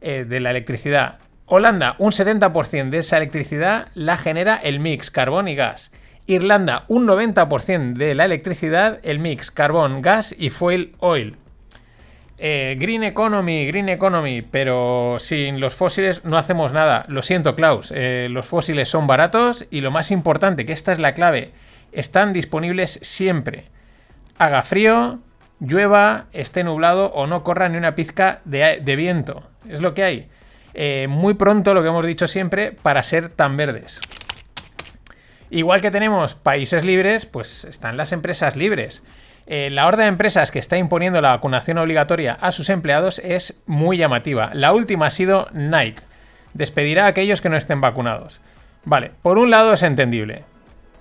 Speaker 3: eh, de la electricidad. Holanda, un 70% de esa electricidad la genera el mix carbón y gas. Irlanda, un 90% de la electricidad, el mix carbón, gas y fuel oil. Eh, green economy, green economy, pero sin los fósiles no hacemos nada. Lo siento, Klaus, eh, los fósiles son baratos y lo más importante, que esta es la clave, están disponibles siempre. Haga frío, llueva, esté nublado o no corra ni una pizca de, viento. Es lo que hay. Eh, muy pronto, lo que hemos dicho siempre, para ser tan verdes. Igual que tenemos países libres, pues están las empresas libres. Eh, la horda de empresas que está imponiendo la vacunación obligatoria a sus empleados es muy llamativa. La última ha sido Nike. Despedirá a aquellos que no estén vacunados. Vale, por un lado es entendible.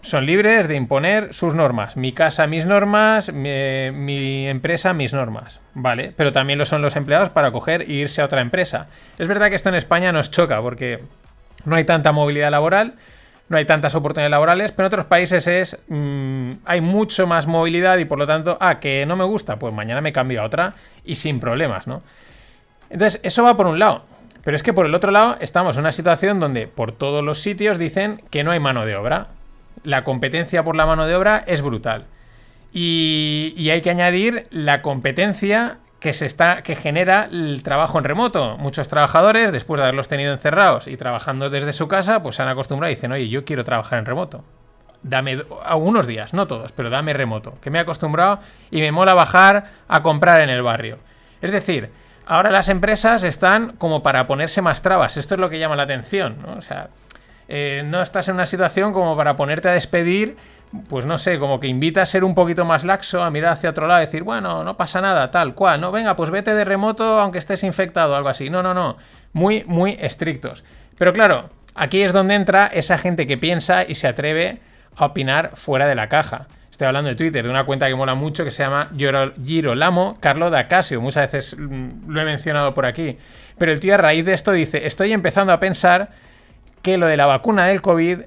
Speaker 3: Son libres de imponer sus normas. Mi casa, mis normas. Mi, mi empresa, mis normas. Vale, pero también lo son los empleados para coger e irse a otra empresa. Es verdad que esto en España nos choca porque no hay tanta movilidad laboral no hay tantas oportunidades laborales, pero en otros países es mm, hay mucho más movilidad y por lo tanto, ah, que no me gusta, pues mañana me cambio a otra y sin problemas, ¿no? Entonces, eso va por un lado. Pero es que por el otro lado estamos en una situación donde por todos los sitios dicen que no hay mano de obra. La competencia por la mano de obra es brutal. Y, y hay que añadir la competencia que se está que genera el trabajo en remoto. Muchos trabajadores, después de haberlos tenido encerrados y trabajando desde su casa, pues se han acostumbrado y dicen, oye, yo quiero trabajar en remoto. Dame algunos días, no todos, pero dame remoto, que me he acostumbrado y me mola bajar a comprar en el barrio. Es decir, ahora las empresas están como para ponerse más trabas. Esto es lo que llama la atención, ¿no? O sea, eh, no estás en una situación como para ponerte a despedir pues no sé, como que invita a ser un poquito más laxo, a mirar hacia otro lado y decir, bueno, no pasa nada, tal cual, no, venga, pues vete de remoto aunque estés infectado, algo así. No, no, no, muy, muy estrictos. Pero claro, aquí es donde entra esa gente que piensa y se atreve a opinar fuera de la caja. Estoy hablando de Twitter, de una cuenta que mola mucho que se llama Girolamo Carlo D'Acasio. Muchas veces mm, lo he mencionado por aquí. Pero el tío a raíz de esto dice, estoy empezando a pensar que lo de la vacuna del COVID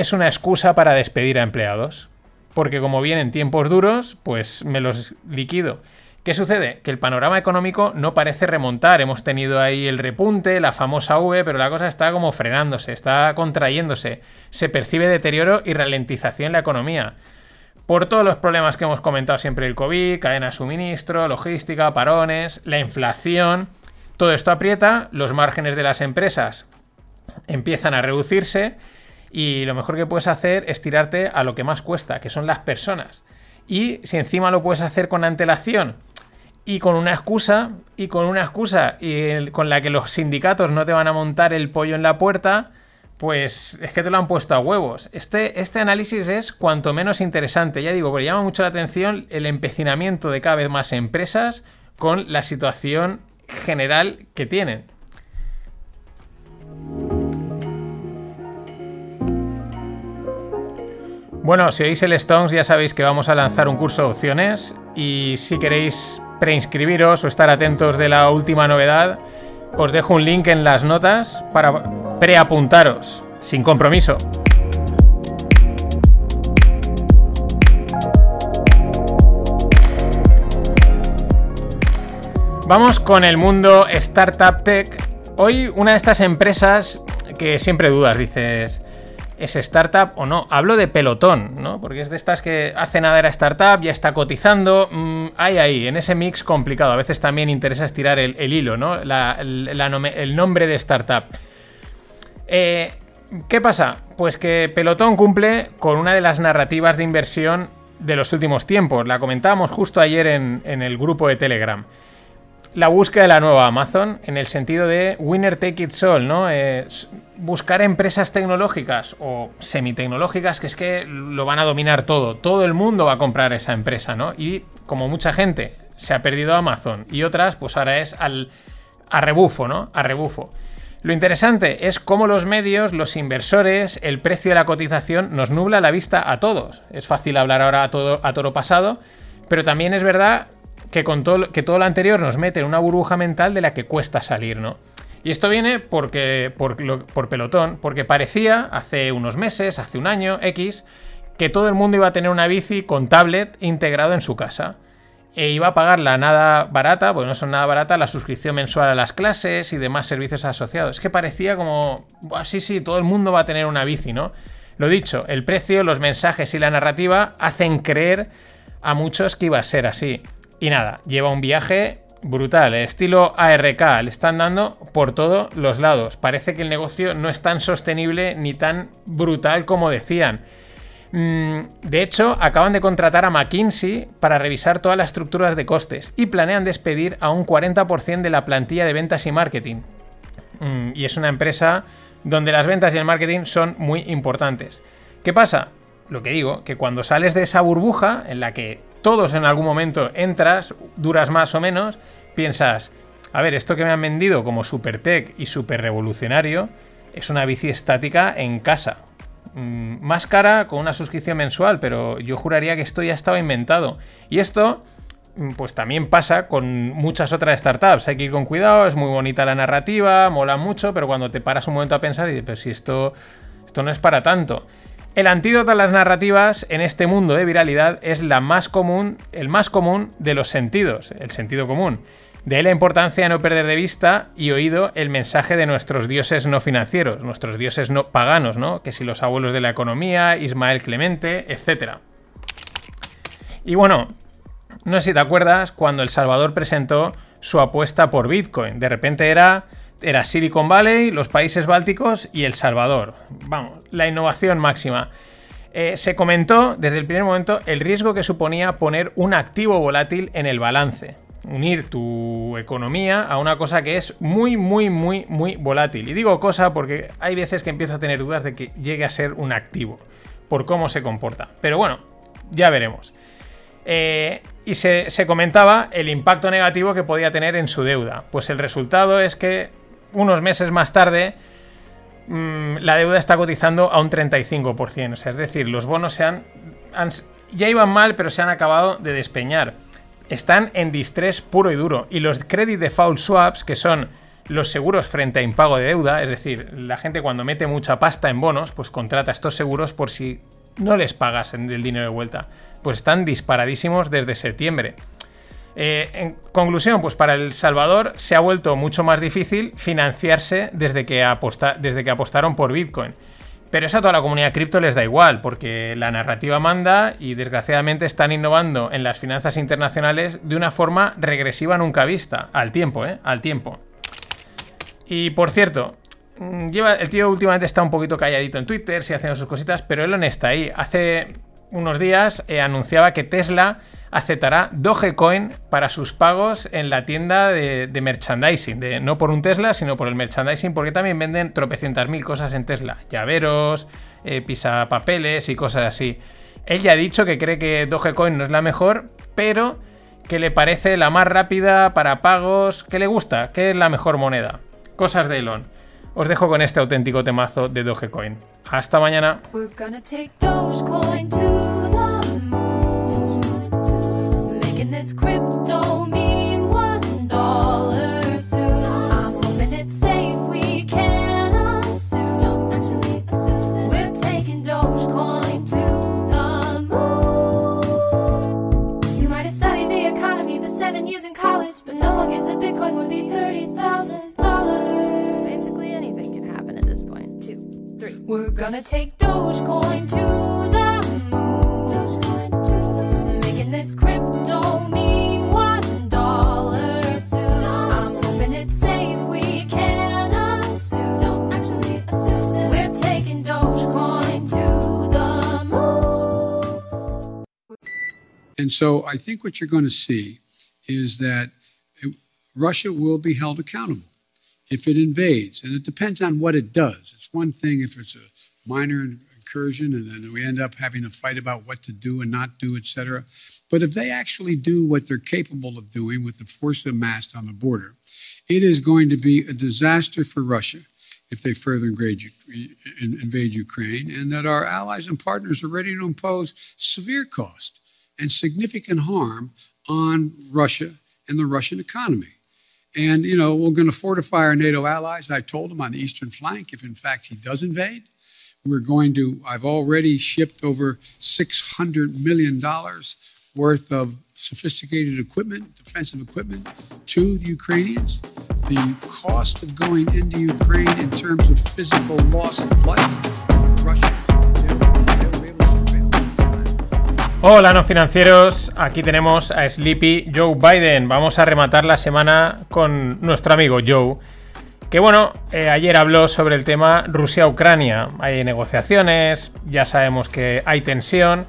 Speaker 3: es una excusa para despedir a empleados. Porque como vienen tiempos duros, pues me los liquido. ¿Qué sucede? Que el panorama económico no parece remontar. Hemos tenido ahí el repunte, la famosa V, pero la cosa está como frenándose, está contrayéndose. Se percibe deterioro y ralentización en la economía. Por todos los problemas que hemos comentado siempre el COVID, cadena de suministro, logística, parones, la inflación. Todo esto aprieta, los márgenes de las empresas empiezan a reducirse y lo mejor que puedes hacer es tirarte a lo que más cuesta, que son las personas. Y si encima lo puedes hacer con antelación y con una excusa, y con una excusa y con la que los sindicatos no te van a montar el pollo en la puerta, pues es que te lo han puesto a huevos. Este, este análisis es cuanto menos interesante. Ya digo, porque llama mucho la atención el empecinamiento de cada vez más empresas con la situación general que tienen. Bueno, si oís el Stones ya sabéis que vamos a lanzar un curso de opciones y si queréis preinscribiros o estar atentos de la última novedad, os dejo un link en las notas para preapuntaros, sin compromiso. Vamos con el mundo Startup Tech. Hoy una de estas empresas que siempre dudas, dices, ¿es startup o no? Hablo de pelotón, ¿no? Porque es de estas que hace nada era startup, ya está cotizando. Mmm, hay ahí, en ese mix complicado. A veces también interesa estirar el, el hilo, ¿no? El nombre de startup. Eh, ¿Qué pasa? Pues que Pelotón cumple con una de las narrativas de inversión de los últimos tiempos. La comentábamos justo ayer en el grupo de Telegram. La búsqueda de la nueva Amazon en el sentido de winner take it all, ¿no? Eh, buscar empresas tecnológicas o semitecnológicas que es que lo van a dominar todo. Todo el mundo va a comprar esa empresa, ¿no? Y como mucha gente se ha perdido Amazon y otras, pues ahora es al a rebufo, ¿no? A rebufo. Lo interesante es cómo los medios, los inversores, el precio de la cotización nos nubla la vista a todos. Es fácil hablar ahora a, todo, a toro pasado, pero también es verdad que, con todo, que todo lo anterior nos mete en una burbuja mental de la que cuesta salir, ¿no? Y esto viene porque, por, por pelotón, porque parecía hace unos meses, hace un año, X, que todo el mundo iba a tener una bici con tablet integrado en su casa. E iba a pagar la nada barata, porque no son nada barata, la suscripción mensual a las clases y demás servicios asociados. Es que parecía como, sí, sí, todo el mundo va a tener una bici, ¿no? Lo dicho, el precio, los mensajes y la narrativa hacen creer a muchos que iba a ser así. Y nada, lleva un viaje brutal, eh, estilo ARK, le están dando por todos los lados. Parece que el negocio no es tan sostenible ni tan brutal como decían. Mm, de hecho, acaban de contratar a McKinsey para revisar todas las estructuras de costes y planean despedir a un 40% de la plantilla de ventas y marketing. Mm, y es una empresa donde las ventas y el marketing son muy importantes. ¿Qué pasa? Lo que digo, que cuando sales de esa burbuja en la que todos en algún momento entras, duras más o menos, piensas, a ver, esto que me han vendido como super tech y super revolucionario es una bici estática en casa. Mm, más cara con una suscripción mensual, pero yo juraría que esto ya estaba inventado. Y esto, mm, pues también pasa con muchas otras startups. Hay que ir con cuidado, es muy bonita la narrativa, mola mucho, pero cuando te paras un momento a pensar dices, pero si esto, esto no es para tanto. El antídoto a las narrativas en este mundo de viralidad es la más común, el más común de los sentidos, el sentido común. De ahí la importancia de no perder de vista y oído el mensaje de nuestros dioses no financieros, nuestros dioses no paganos, ¿no? Que si los abuelos de la economía, Ismael Clemente, etc. Y bueno, no sé si te acuerdas cuando El Salvador presentó su apuesta por Bitcoin. De repente era era Silicon Valley, los países bálticos y El Salvador. Vamos, la innovación máxima. Eh, se comentó desde el primer momento el riesgo que suponía poner un activo volátil en el balance. Unir tu economía a una cosa que es muy, muy, muy, muy volátil. Y digo cosa porque hay veces que empiezo a tener dudas de que llegue a ser un activo, por cómo se comporta. Pero bueno, ya veremos. Eh, y se, se, comentaba el impacto negativo que podía tener en su deuda. Pues el resultado es que unos meses más tarde, mm, la deuda está cotizando a un 35%. O sea, es decir, los bonos se han, ya iban mal, pero se han acabado de despeñar. Están en distrés puro y duro. Y los credit default swaps, que son los seguros frente a impago de deuda, es decir, la gente cuando mete mucha pasta en bonos, pues contrata estos seguros por si no les pagas el dinero de vuelta. Pues están disparadísimos desde septiembre. Eh, en conclusión, pues para El Salvador se ha vuelto mucho más difícil financiarse desde que, apostaron por Bitcoin. Pero eso a toda la comunidad cripto les da igual, porque la narrativa manda y desgraciadamente están innovando en las finanzas internacionales de una forma regresiva nunca vista, al tiempo, ¿eh? Al tiempo. Y por cierto, mm, lleva, el tío últimamente está un poquito calladito en Twitter, sí haciendo sus cositas, pero no está ahí. Hace unos días eh, anunciaba que Tesla aceptará Dogecoin para sus pagos en la tienda de, merchandising, de, no por un Tesla, sino por el merchandising, porque también venden tropecientas mil cosas en Tesla, llaveros, eh, pisapapeles y cosas así. Él ya ha dicho que cree que Dogecoin no es la mejor, pero que le parece la más rápida para pagos, que le gusta, que es la mejor moneda. Cosas de Elon. Os dejo con este auténtico temazo de Dogecoin. Hasta mañana. This crypto mean one dollar soon? I'm hoping it's safe, we can assume. Don't actually assume this. We're taking Dogecoin to the moon. You might have studied the economy for seven years in college, but no one guessed that Bitcoin would be $30,000. Basically anything can happen at this point. Two, three. We're gonna take Dogecoin to the moon. Making this crypto
Speaker 8: And so I think what you're going to see is that Russia will be held accountable if it invades. And it depends on what it does. It's one thing if it's a minor incursion and then we end up having a fight about what to do and not do, et cetera. But if they actually do what they're capable of doing with the force amassed on the border, it is going to be a disaster for Russia if they further invade, Ukraine, and that our allies and partners are ready to impose severe cost and significant harm on Russia and the Russian economy. And, you know, we're going to fortify our NATO allies, I told him, on the eastern flank if, in fact, he does invade. We're going to, I've already shipped over $600 million worth of sophisticated equipment, defensive equipment, to the Ukrainians. The cost of going into Ukraine in terms of physical loss of life the Russians.
Speaker 3: Hola, no financieros. Aquí tenemos a Sleepy Joe Biden. Vamos a rematar la semana con nuestro amigo Joe. Que bueno, eh, ayer habló sobre el tema Rusia-Ucrania. Hay negociaciones, ya sabemos que hay tensión.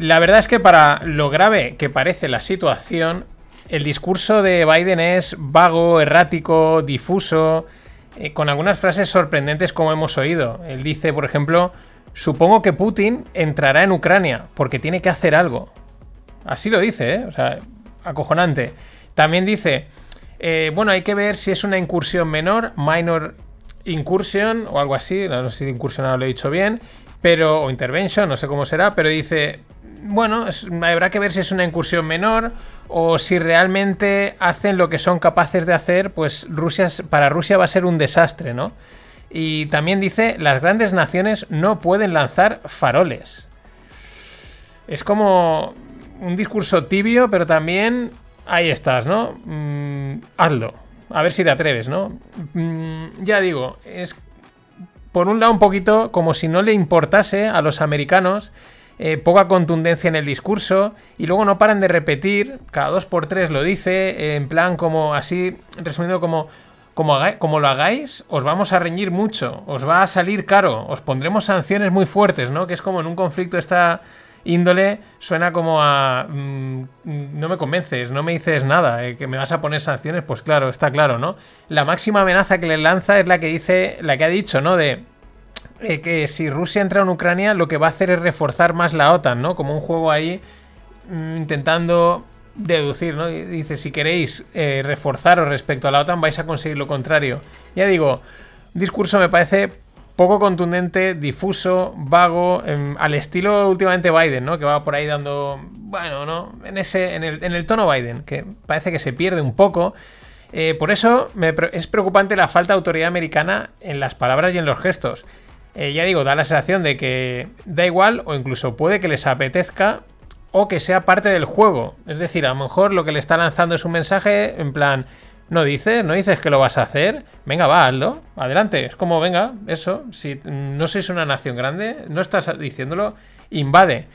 Speaker 3: La verdad es que para lo grave que parece la situación, el discurso de Biden es vago, errático, difuso, eh, con algunas frases sorprendentes como hemos oído. Él dice, por ejemplo, supongo que Putin entrará en Ucrania porque tiene que hacer algo. Así lo dice, ¿eh? O sea, acojonante. También dice, eh, bueno, hay que ver si es una incursión menor, minor incursion o algo así, no sé si incursionado lo he dicho bien, pero, o intervention, no sé cómo será, pero dice, bueno, habrá que ver si es una incursión menor o si realmente hacen lo que son capaces de hacer, pues Rusia, para Rusia va a ser un desastre, ¿no? Y también dice, las grandes naciones no pueden lanzar faroles. Es como un discurso tibio, pero también ahí estás, ¿no? Mm, hazlo. A ver si te atreves, ¿no? Mm, ya digo, es por un lado un poquito como si no le importase a los americanos eh, poca contundencia en el discurso y luego no paran de repetir, cada dos por tres lo dice, en plan como así, resumiendo como, como, como, lo hagáis, os vamos a reñir mucho, os va a salir caro, os pondremos sanciones muy fuertes, ¿no? Que es como en un conflicto esta índole suena como a mm, no me convences, no me dices nada, eh, que me vas a poner sanciones, pues claro, está claro, ¿no? La máxima amenaza que le lanza es la que dice, la que ha dicho, ¿no? De eh, que si Rusia entra en Ucrania, lo que va a hacer es reforzar más la OTAN, ¿no? Como un juego ahí mm, intentando deducir, ¿no? dice, si queréis eh, reforzaros respecto a la OTAN, vais a conseguir lo contrario. Ya digo, discurso me parece poco contundente, difuso, vago, em, al estilo últimamente Biden, ¿no? Que va por ahí dando, bueno, ¿no? En, ese, en, el, tono Biden, que parece que se pierde un poco. Eh, por eso es preocupante la falta de autoridad americana en las palabras y en los gestos. Eh, ya digo, da la sensación de que da igual o incluso puede que les apetezca o que sea parte del juego. Es decir, a lo mejor lo que le está lanzando es un mensaje en plan, no dices, no dices que lo vas a hacer, venga, va, hazlo, adelante. Es como, venga, eso, si no sois una nación grande, no estás diciéndolo, invade.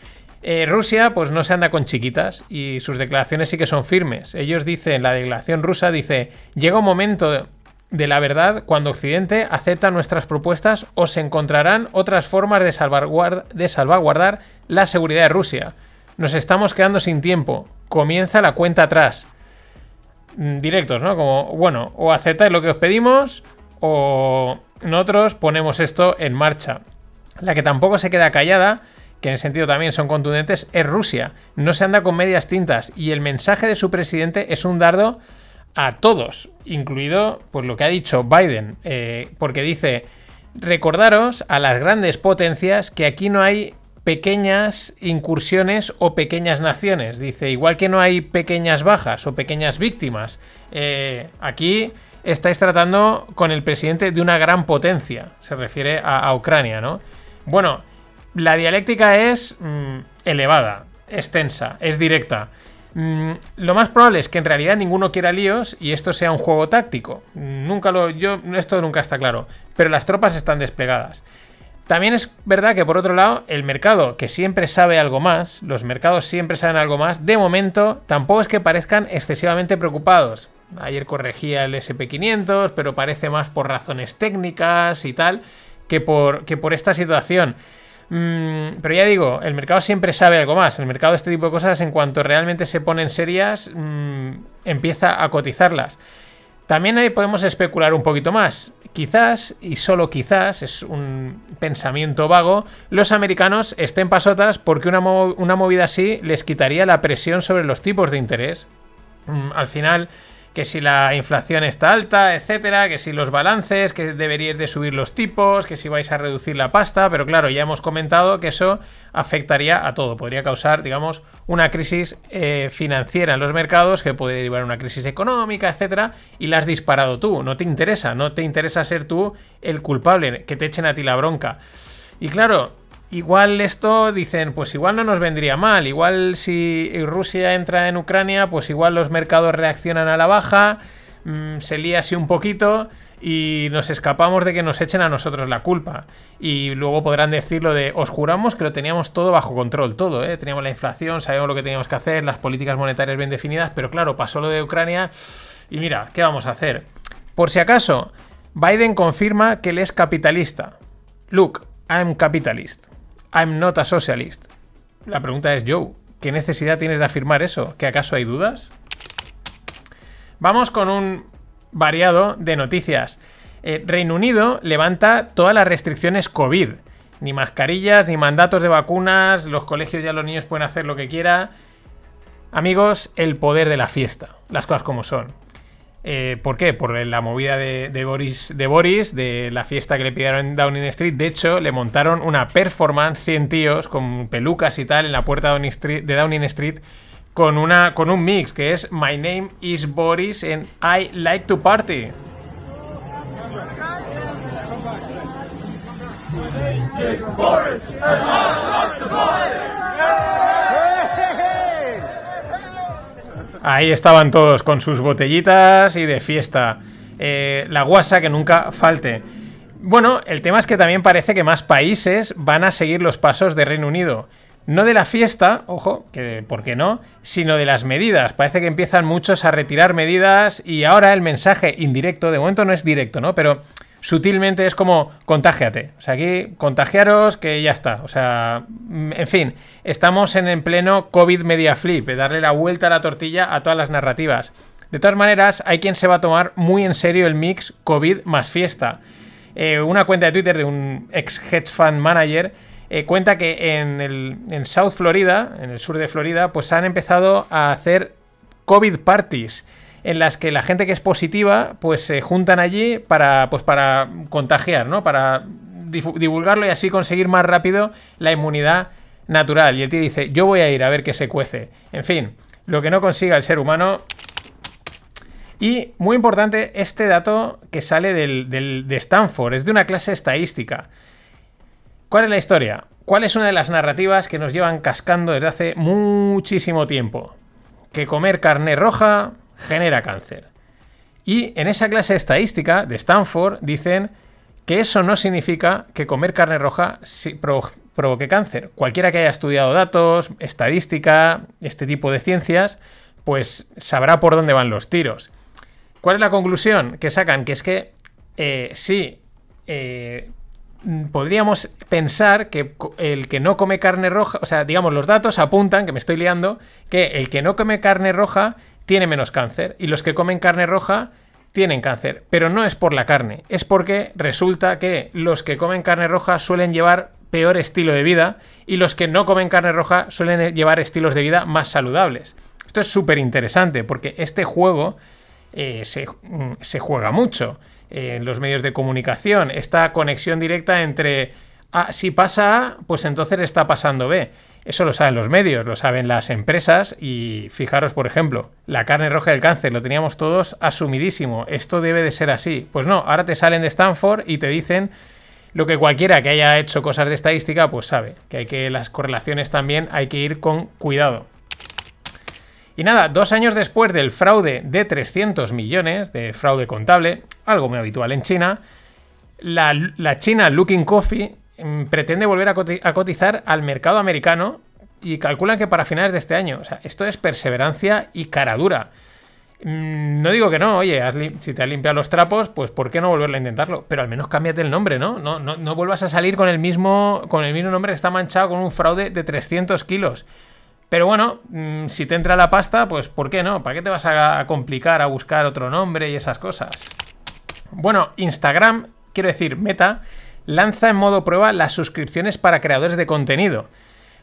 Speaker 3: Eh, Rusia, pues no se anda con chiquitas y sus declaraciones sí que son firmes. Ellos dicen, la declaración rusa dice, llega un momento de la verdad cuando Occidente acepta nuestras propuestas o se encontrarán otras formas de, salvaguardar la seguridad de Rusia. Nos estamos quedando sin tiempo. Comienza la cuenta atrás. Mm, directos, ¿no? Como, bueno, o aceptáis lo que os pedimos o nosotros ponemos esto en marcha. La que tampoco se queda callada, que en sentido también son contundentes, es Rusia. No se anda con medias tintas y el mensaje de su presidente es un dardo a todos, incluido pues lo que ha dicho Biden, eh, porque dice, recordaros a las grandes potencias que aquí no hay pequeñas incursiones o pequeñas naciones. Dice, igual que no hay pequeñas bajas o pequeñas víctimas, eh, aquí estáis tratando con el presidente de una gran potencia, se refiere a, Ucrania, ¿no? Bueno, la dialéctica es mm, elevada, extensa, es directa. Mm, lo más probable es que en realidad ninguno quiera líos y esto sea un juego táctico. Nunca lo. Yo. Esto nunca está claro. Pero las tropas están desplegadas. También es verdad que por otro lado, el mercado, que siempre sabe algo más, los mercados siempre saben algo más, de momento tampoco es que parezcan excesivamente preocupados. Ayer corregía el SP500, pero parece más por razones técnicas y tal, que por, que por esta situación. Mm, pero ya digo, el mercado siempre sabe algo más. El mercado de este tipo de cosas, en cuanto realmente se ponen serias, mm, empieza a cotizarlas. También ahí podemos especular un poquito más. Quizás, y solo quizás, es un pensamiento vago, los americanos estén pasotas porque una, una movida así les quitaría la presión sobre los tipos de interés. Mm, al final, que si la inflación está alta, etcétera, que si los balances, que deberíais de subir los tipos, que si vais a reducir la pasta, pero claro, ya hemos comentado que eso afectaría a todo, podría causar, digamos, una crisis eh, financiera en los mercados que puede derivar una crisis económica, etcétera, y la has disparado tú, no te interesa, no te interesa ser tú el culpable, que te echen a ti la bronca. Y claro, igual esto dicen, pues igual no nos vendría mal, igual si Rusia entra en Ucrania, pues igual los mercados reaccionan a la baja, mm, se lía así un poquito y nos escapamos de que nos echen a nosotros la culpa. Y luego podrán decir lo de, os juramos que lo teníamos todo bajo control, todo, ¿eh? teníamos la inflación, sabíamos lo que teníamos que hacer, las políticas monetarias bien definidas, pero claro, pasó lo de Ucrania y mira, ¿qué vamos a hacer? Por si acaso, Biden confirma que él es capitalista. Look, I'm capitalist. I'm not a socialist. La pregunta es, Joe, ¿qué necesidad tienes de afirmar eso? ¿Que acaso hay dudas? Vamos con un variado de noticias. Eh, Reino Unido levanta todas las restricciones COVID. Ni mascarillas, ni mandatos de vacunas, los colegios ya los niños pueden hacer lo que quiera. Amigos, el poder de la fiesta. Las cosas como son. Eh, ¿Por qué? Por la movida de, Boris, de Boris, de la fiesta que le pidieron en Downing Street. De hecho, le montaron una performance 100 tíos con pelucas y tal en la puerta de Downing Street, con, una, con un mix que es My name is Boris and I like to party. Ahí estaban todos con sus botellitas y de fiesta. Eh, la guasa que nunca falte. Bueno, el tema es que también parece que más países van a seguir los pasos de Reino Unido. No de la fiesta, ojo, que por qué no, sino de las medidas. Parece que empiezan muchos a retirar medidas y ahora el mensaje indirecto, de momento no es directo, ¿no? Pero sutilmente es como contágiate. O sea, aquí contagiaros que ya está. O sea, mm, en fin, estamos en el pleno COVID media flip, darle la vuelta a la tortilla a todas las narrativas. De todas maneras, hay quien se va a tomar muy en serio el mix COVID más fiesta. Eh, una cuenta de Twitter de un ex hedge fund manager eh, cuenta que en, el, en South Florida, en el sur de Florida, pues han empezado a hacer COVID parties en las que la gente que es positiva pues se juntan allí para pues para contagiar, ¿no? Para divulgarlo y así conseguir más rápido la inmunidad natural. Y el tío dice, yo voy a ir a ver qué se cuece. En fin, lo que no consiga el ser humano. Y muy importante, este dato que sale del- de Stanford, es de una clase estadística. ¿Cuál es la historia? ¿Cuál es una de las narrativas que nos llevan cascando desde hace muchísimo tiempo? Que comer carne roja genera cáncer. Y en esa clase estadística de Stanford dicen que eso no significa que comer carne roja provoque cáncer. Cualquiera que haya estudiado datos, estadística, este tipo de ciencias, pues sabrá por dónde van los tiros. ¿Cuál es la conclusión que sacan? Que es que eh, sí, eh, podríamos pensar que el que no come carne roja, o sea, digamos, los datos apuntan, que me estoy liando, que el que no come carne roja tiene menos cáncer y los que comen carne roja tienen cáncer. Pero no es por la carne, es porque resulta que los que comen carne roja suelen llevar peor estilo de vida y los que no comen carne roja suelen llevar estilos de vida más saludables. Esto es súper interesante porque este juego eh, se, mm, se juega mucho en los medios de comunicación. Esta conexión directa entre A, si pasa A, pues entonces está pasando B. Eso lo saben los medios, lo saben las empresas y fijaros, por ejemplo, la carne roja del cáncer, lo teníamos todos asumidísimo, esto debe de ser así. Pues no, ahora te salen de Stanford y te dicen lo que cualquiera que haya hecho cosas de estadística, pues sabe, que hay que las correlaciones también hay que ir con cuidado. Y nada, dos años después del fraude de 300 millones, de fraude contable, algo muy habitual en China, la, la China Looking Coffee pretende volver a, coti- a cotizar al mercado americano y calculan que para finales de este año. O sea, esto es perseverancia y cara dura. Mm, No digo que no, oye, si te has limpiado los trapos, pues ¿por qué no volverlo a intentarlo? Pero al menos cámbiate el nombre, ¿no? No, no, no vuelvas a salir con el, mismo, con el mismo nombre que está manchado con un fraude de 300 kilos. Pero bueno, mm, si te entra la pasta, pues ¿por qué no? ¿Para qué te vas a complicar a buscar otro nombre y esas cosas? Bueno, Instagram, quiero decir, Meta, lanza en modo prueba las suscripciones para creadores de contenido.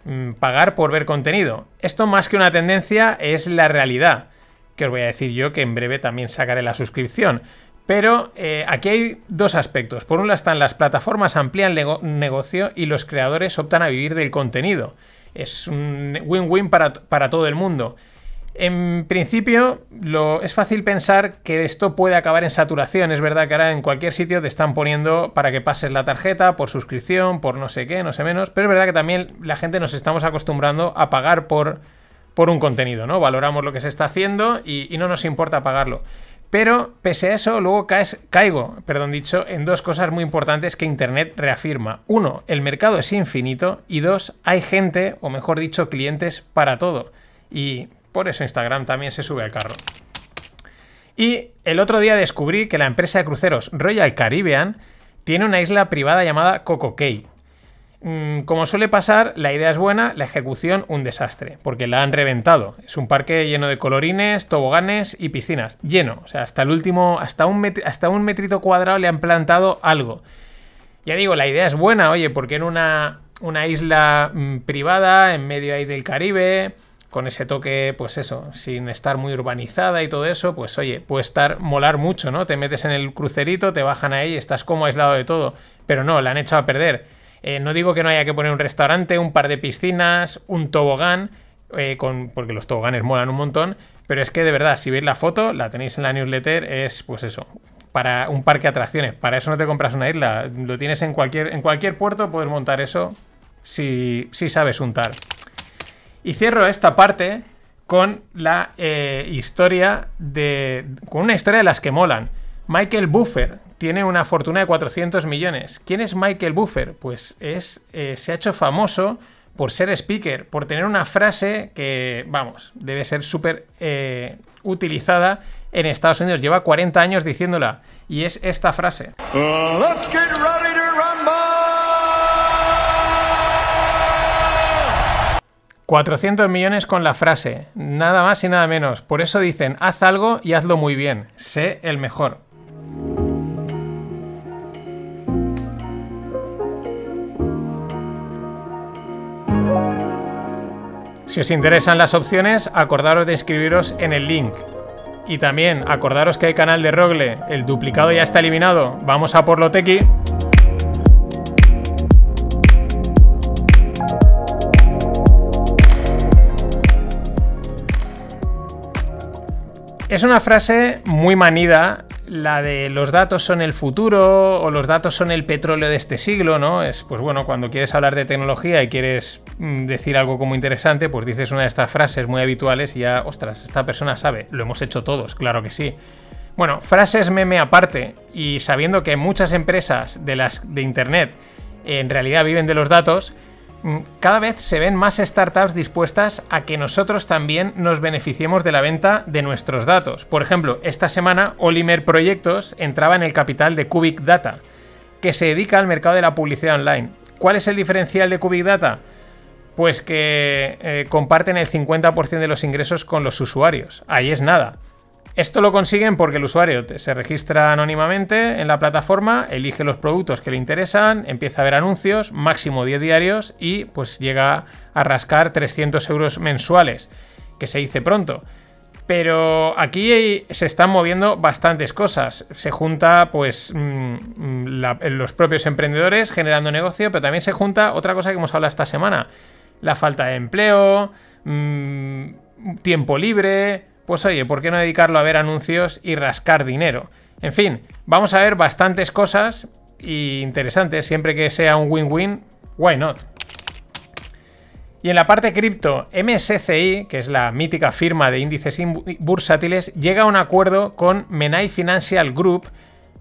Speaker 3: Mm, pagar por ver contenido. Esto más que una tendencia es la realidad. Que os voy a decir yo que en breve también sacaré la suscripción. Pero eh, aquí hay dos aspectos. Por un lado están las plataformas amplían negocio y los creadores optan a vivir del contenido. Es un win-win para, para todo el mundo. En principio, lo, es fácil pensar que esto puede acabar en saturación. Es verdad que ahora en cualquier sitio te están poniendo para que pases la tarjeta por suscripción, por no sé qué, no sé menos. Pero es verdad que también la gente nos estamos acostumbrando a pagar por, por un contenido, ¿no? Valoramos lo que se está haciendo y, y no nos importa pagarlo. Pero pese a eso, luego caes, caigo, perdón dicho, en dos cosas muy importantes que Internet reafirma. Uno, el mercado es infinito y dos, hay gente, o mejor dicho, clientes para todo. Y por eso Instagram también se sube al carro. Y el otro día descubrí que la empresa de cruceros Royal Caribbean tiene una isla privada llamada Coco Cay. Mm, como suele pasar, la idea es buena, la ejecución un desastre, porque la han reventado. Es un parque lleno de colorines, toboganes y piscinas. Lleno. O sea, hasta el último, hasta un, hasta un metrito cuadrado le han plantado algo. Ya digo, la idea es buena, oye, porque en una, una isla mm, privada, en medio ahí del Caribe, con ese toque, pues eso, sin estar muy urbanizada y todo eso, pues oye, puede estar molar mucho, ¿no? Te metes en el crucerito, te bajan ahí, estás como aislado de todo. Pero no, la han echado a perder. Eh, no digo que no haya que poner un restaurante, un par de piscinas, un tobogán, eh, con, porque los toboganes molan un montón, pero es que de verdad, si veis la foto, la tenéis en la newsletter, es pues eso, para un parque de atracciones. Para eso no te compras una isla, lo tienes en cualquier, en cualquier puerto, puedes montar eso si, si sabes untar. Y cierro esta parte con la eh, historia de. con una historia de las que molan. Michael Buffer tiene una fortuna de 400 millones. ¿Quién es Michael Buffer? Pues es, eh, se ha hecho famoso por ser speaker, por tener una frase que, vamos, debe ser súper eh, utilizada en Estados Unidos. Lleva 40 años diciéndola. Y es esta frase. Let's get ready to 400 millones con la frase, nada más y nada menos. Por eso dicen, haz algo y hazlo muy bien. Sé el mejor. Si os interesan las opciones, acordaros de inscribiros en el link. Y también acordaros que hay canal de Rogle, el duplicado ya está eliminado. Vamos a por lo tequi. Es una frase muy manida, la de los datos son el futuro o los datos son el petróleo de este siglo, ¿no? Es, pues bueno, cuando quieres hablar de tecnología y quieres mm, decir algo como interesante, pues dices una de estas frases muy habituales y ya, ostras, esta persona sabe, lo hemos hecho todos, claro que sí. Bueno, frases meme aparte y sabiendo que muchas empresas de las de internet en realidad viven de los datos, cada vez se ven más startups dispuestas a que nosotros también nos beneficiemos de la venta de nuestros datos. Por ejemplo, esta semana Olimer Proyectos entraba en el capital de Cubic Data, que se dedica al mercado de la publicidad online. ¿Cuál es el diferencial de Cubic Data? Pues que eh, comparten el 50% de los ingresos con los usuarios. Ahí es nada. Esto lo consiguen porque el usuario se registra anónimamente en la plataforma, elige los productos que le interesan, empieza a ver anuncios, máximo 10 diarios y pues llega a rascar 300 euros mensuales, que se dice pronto. Pero aquí se están moviendo bastantes cosas. Se junta, pues, mm, los propios emprendedores generando negocio, pero también se junta otra cosa que hemos hablado esta semana: la falta de empleo, mm, tiempo libre, pues oye, ¿por qué no dedicarlo a ver anuncios y rascar dinero? En fin, vamos a ver bastantes cosas interesantes, siempre que sea un win-win, why not? Y en la parte cripto, MSCI, que es la mítica firma de índices bursátiles, llega a un acuerdo con Menai Financial Group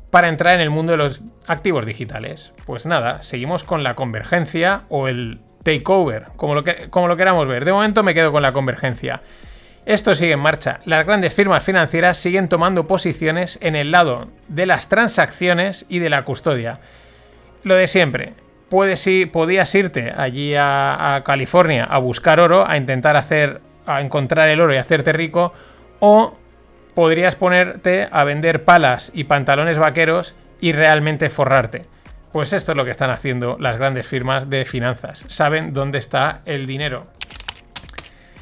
Speaker 3: para entrar en el mundo de los activos digitales. Pues nada, seguimos con la convergencia o el takeover, como lo, como lo queramos ver. De momento me quedo con la convergencia. Esto sigue en marcha. Las grandes firmas financieras siguen tomando posiciones en el lado de las transacciones y de la custodia. Lo de siempre. puedes ir, podías irte allí a, a California a buscar oro, a intentar hacer, a encontrar el oro y hacerte rico, o podrías ponerte a vender palas y pantalones vaqueros y realmente forrarte. Pues esto es lo que están haciendo las grandes firmas de finanzas. Saben dónde está el dinero.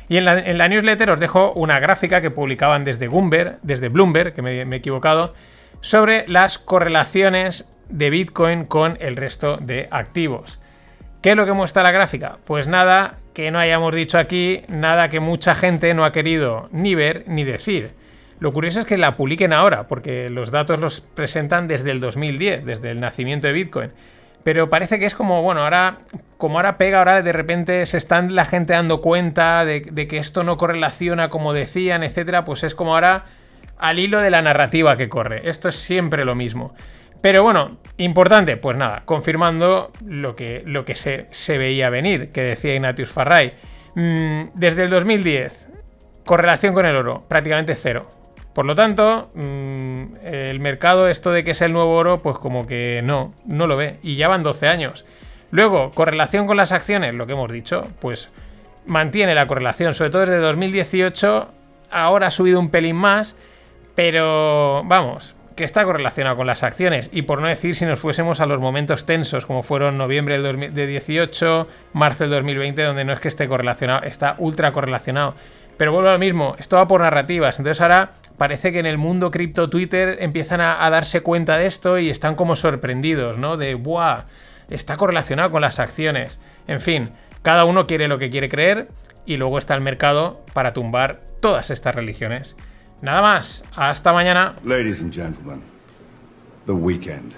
Speaker 3: Y en la, newsletter os dejo una gráfica que publicaban desde Bloomberg, desde Bloomberg, que me, me he equivocado, sobre las correlaciones de Bitcoin con el resto de activos. ¿Qué es lo que muestra la gráfica? Pues nada que no hayamos dicho aquí, nada que mucha gente no ha querido ni ver ni decir. Lo curioso es que la publiquen ahora, porque los datos los presentan desde el 2010, desde el nacimiento de Bitcoin. Pero parece que es como, bueno, ahora, como ahora pega, ahora de repente se están la gente dando cuenta de, que esto no correlaciona como decían, etcétera, pues es como ahora al hilo de la narrativa que corre. Esto es siempre lo mismo. Pero bueno, importante, pues nada, confirmando lo que, lo que se, se veía venir, que decía Ignatius Farray. Mm, desde el 2010, correlación con el oro, prácticamente cero. Por lo tanto, mm, el mercado, esto de que es el nuevo oro, pues como que no, no lo ve. Y ya van 12 años. Luego, correlación con las acciones, lo que hemos dicho, pues mantiene la correlación, sobre todo desde 2018, ahora ha subido un pelín más, pero vamos, que está correlacionado con las acciones. Y por no decir si nos fuésemos a los momentos tensos, como fueron noviembre del 2018, marzo del 2020, donde no es que esté correlacionado, está ultra correlacionado. Pero vuelvo a lo mismo, esto va por narrativas. Entonces ahora parece que en el mundo cripto Twitter empiezan a, darse cuenta de esto y están como sorprendidos, ¿no? De, ¡buah! Está correlacionado con las acciones. En fin, cada uno quiere lo que quiere creer y luego está el mercado para tumbar todas estas religiones. Nada más, hasta mañana.
Speaker 9: Ladies and gentlemen, the weekend.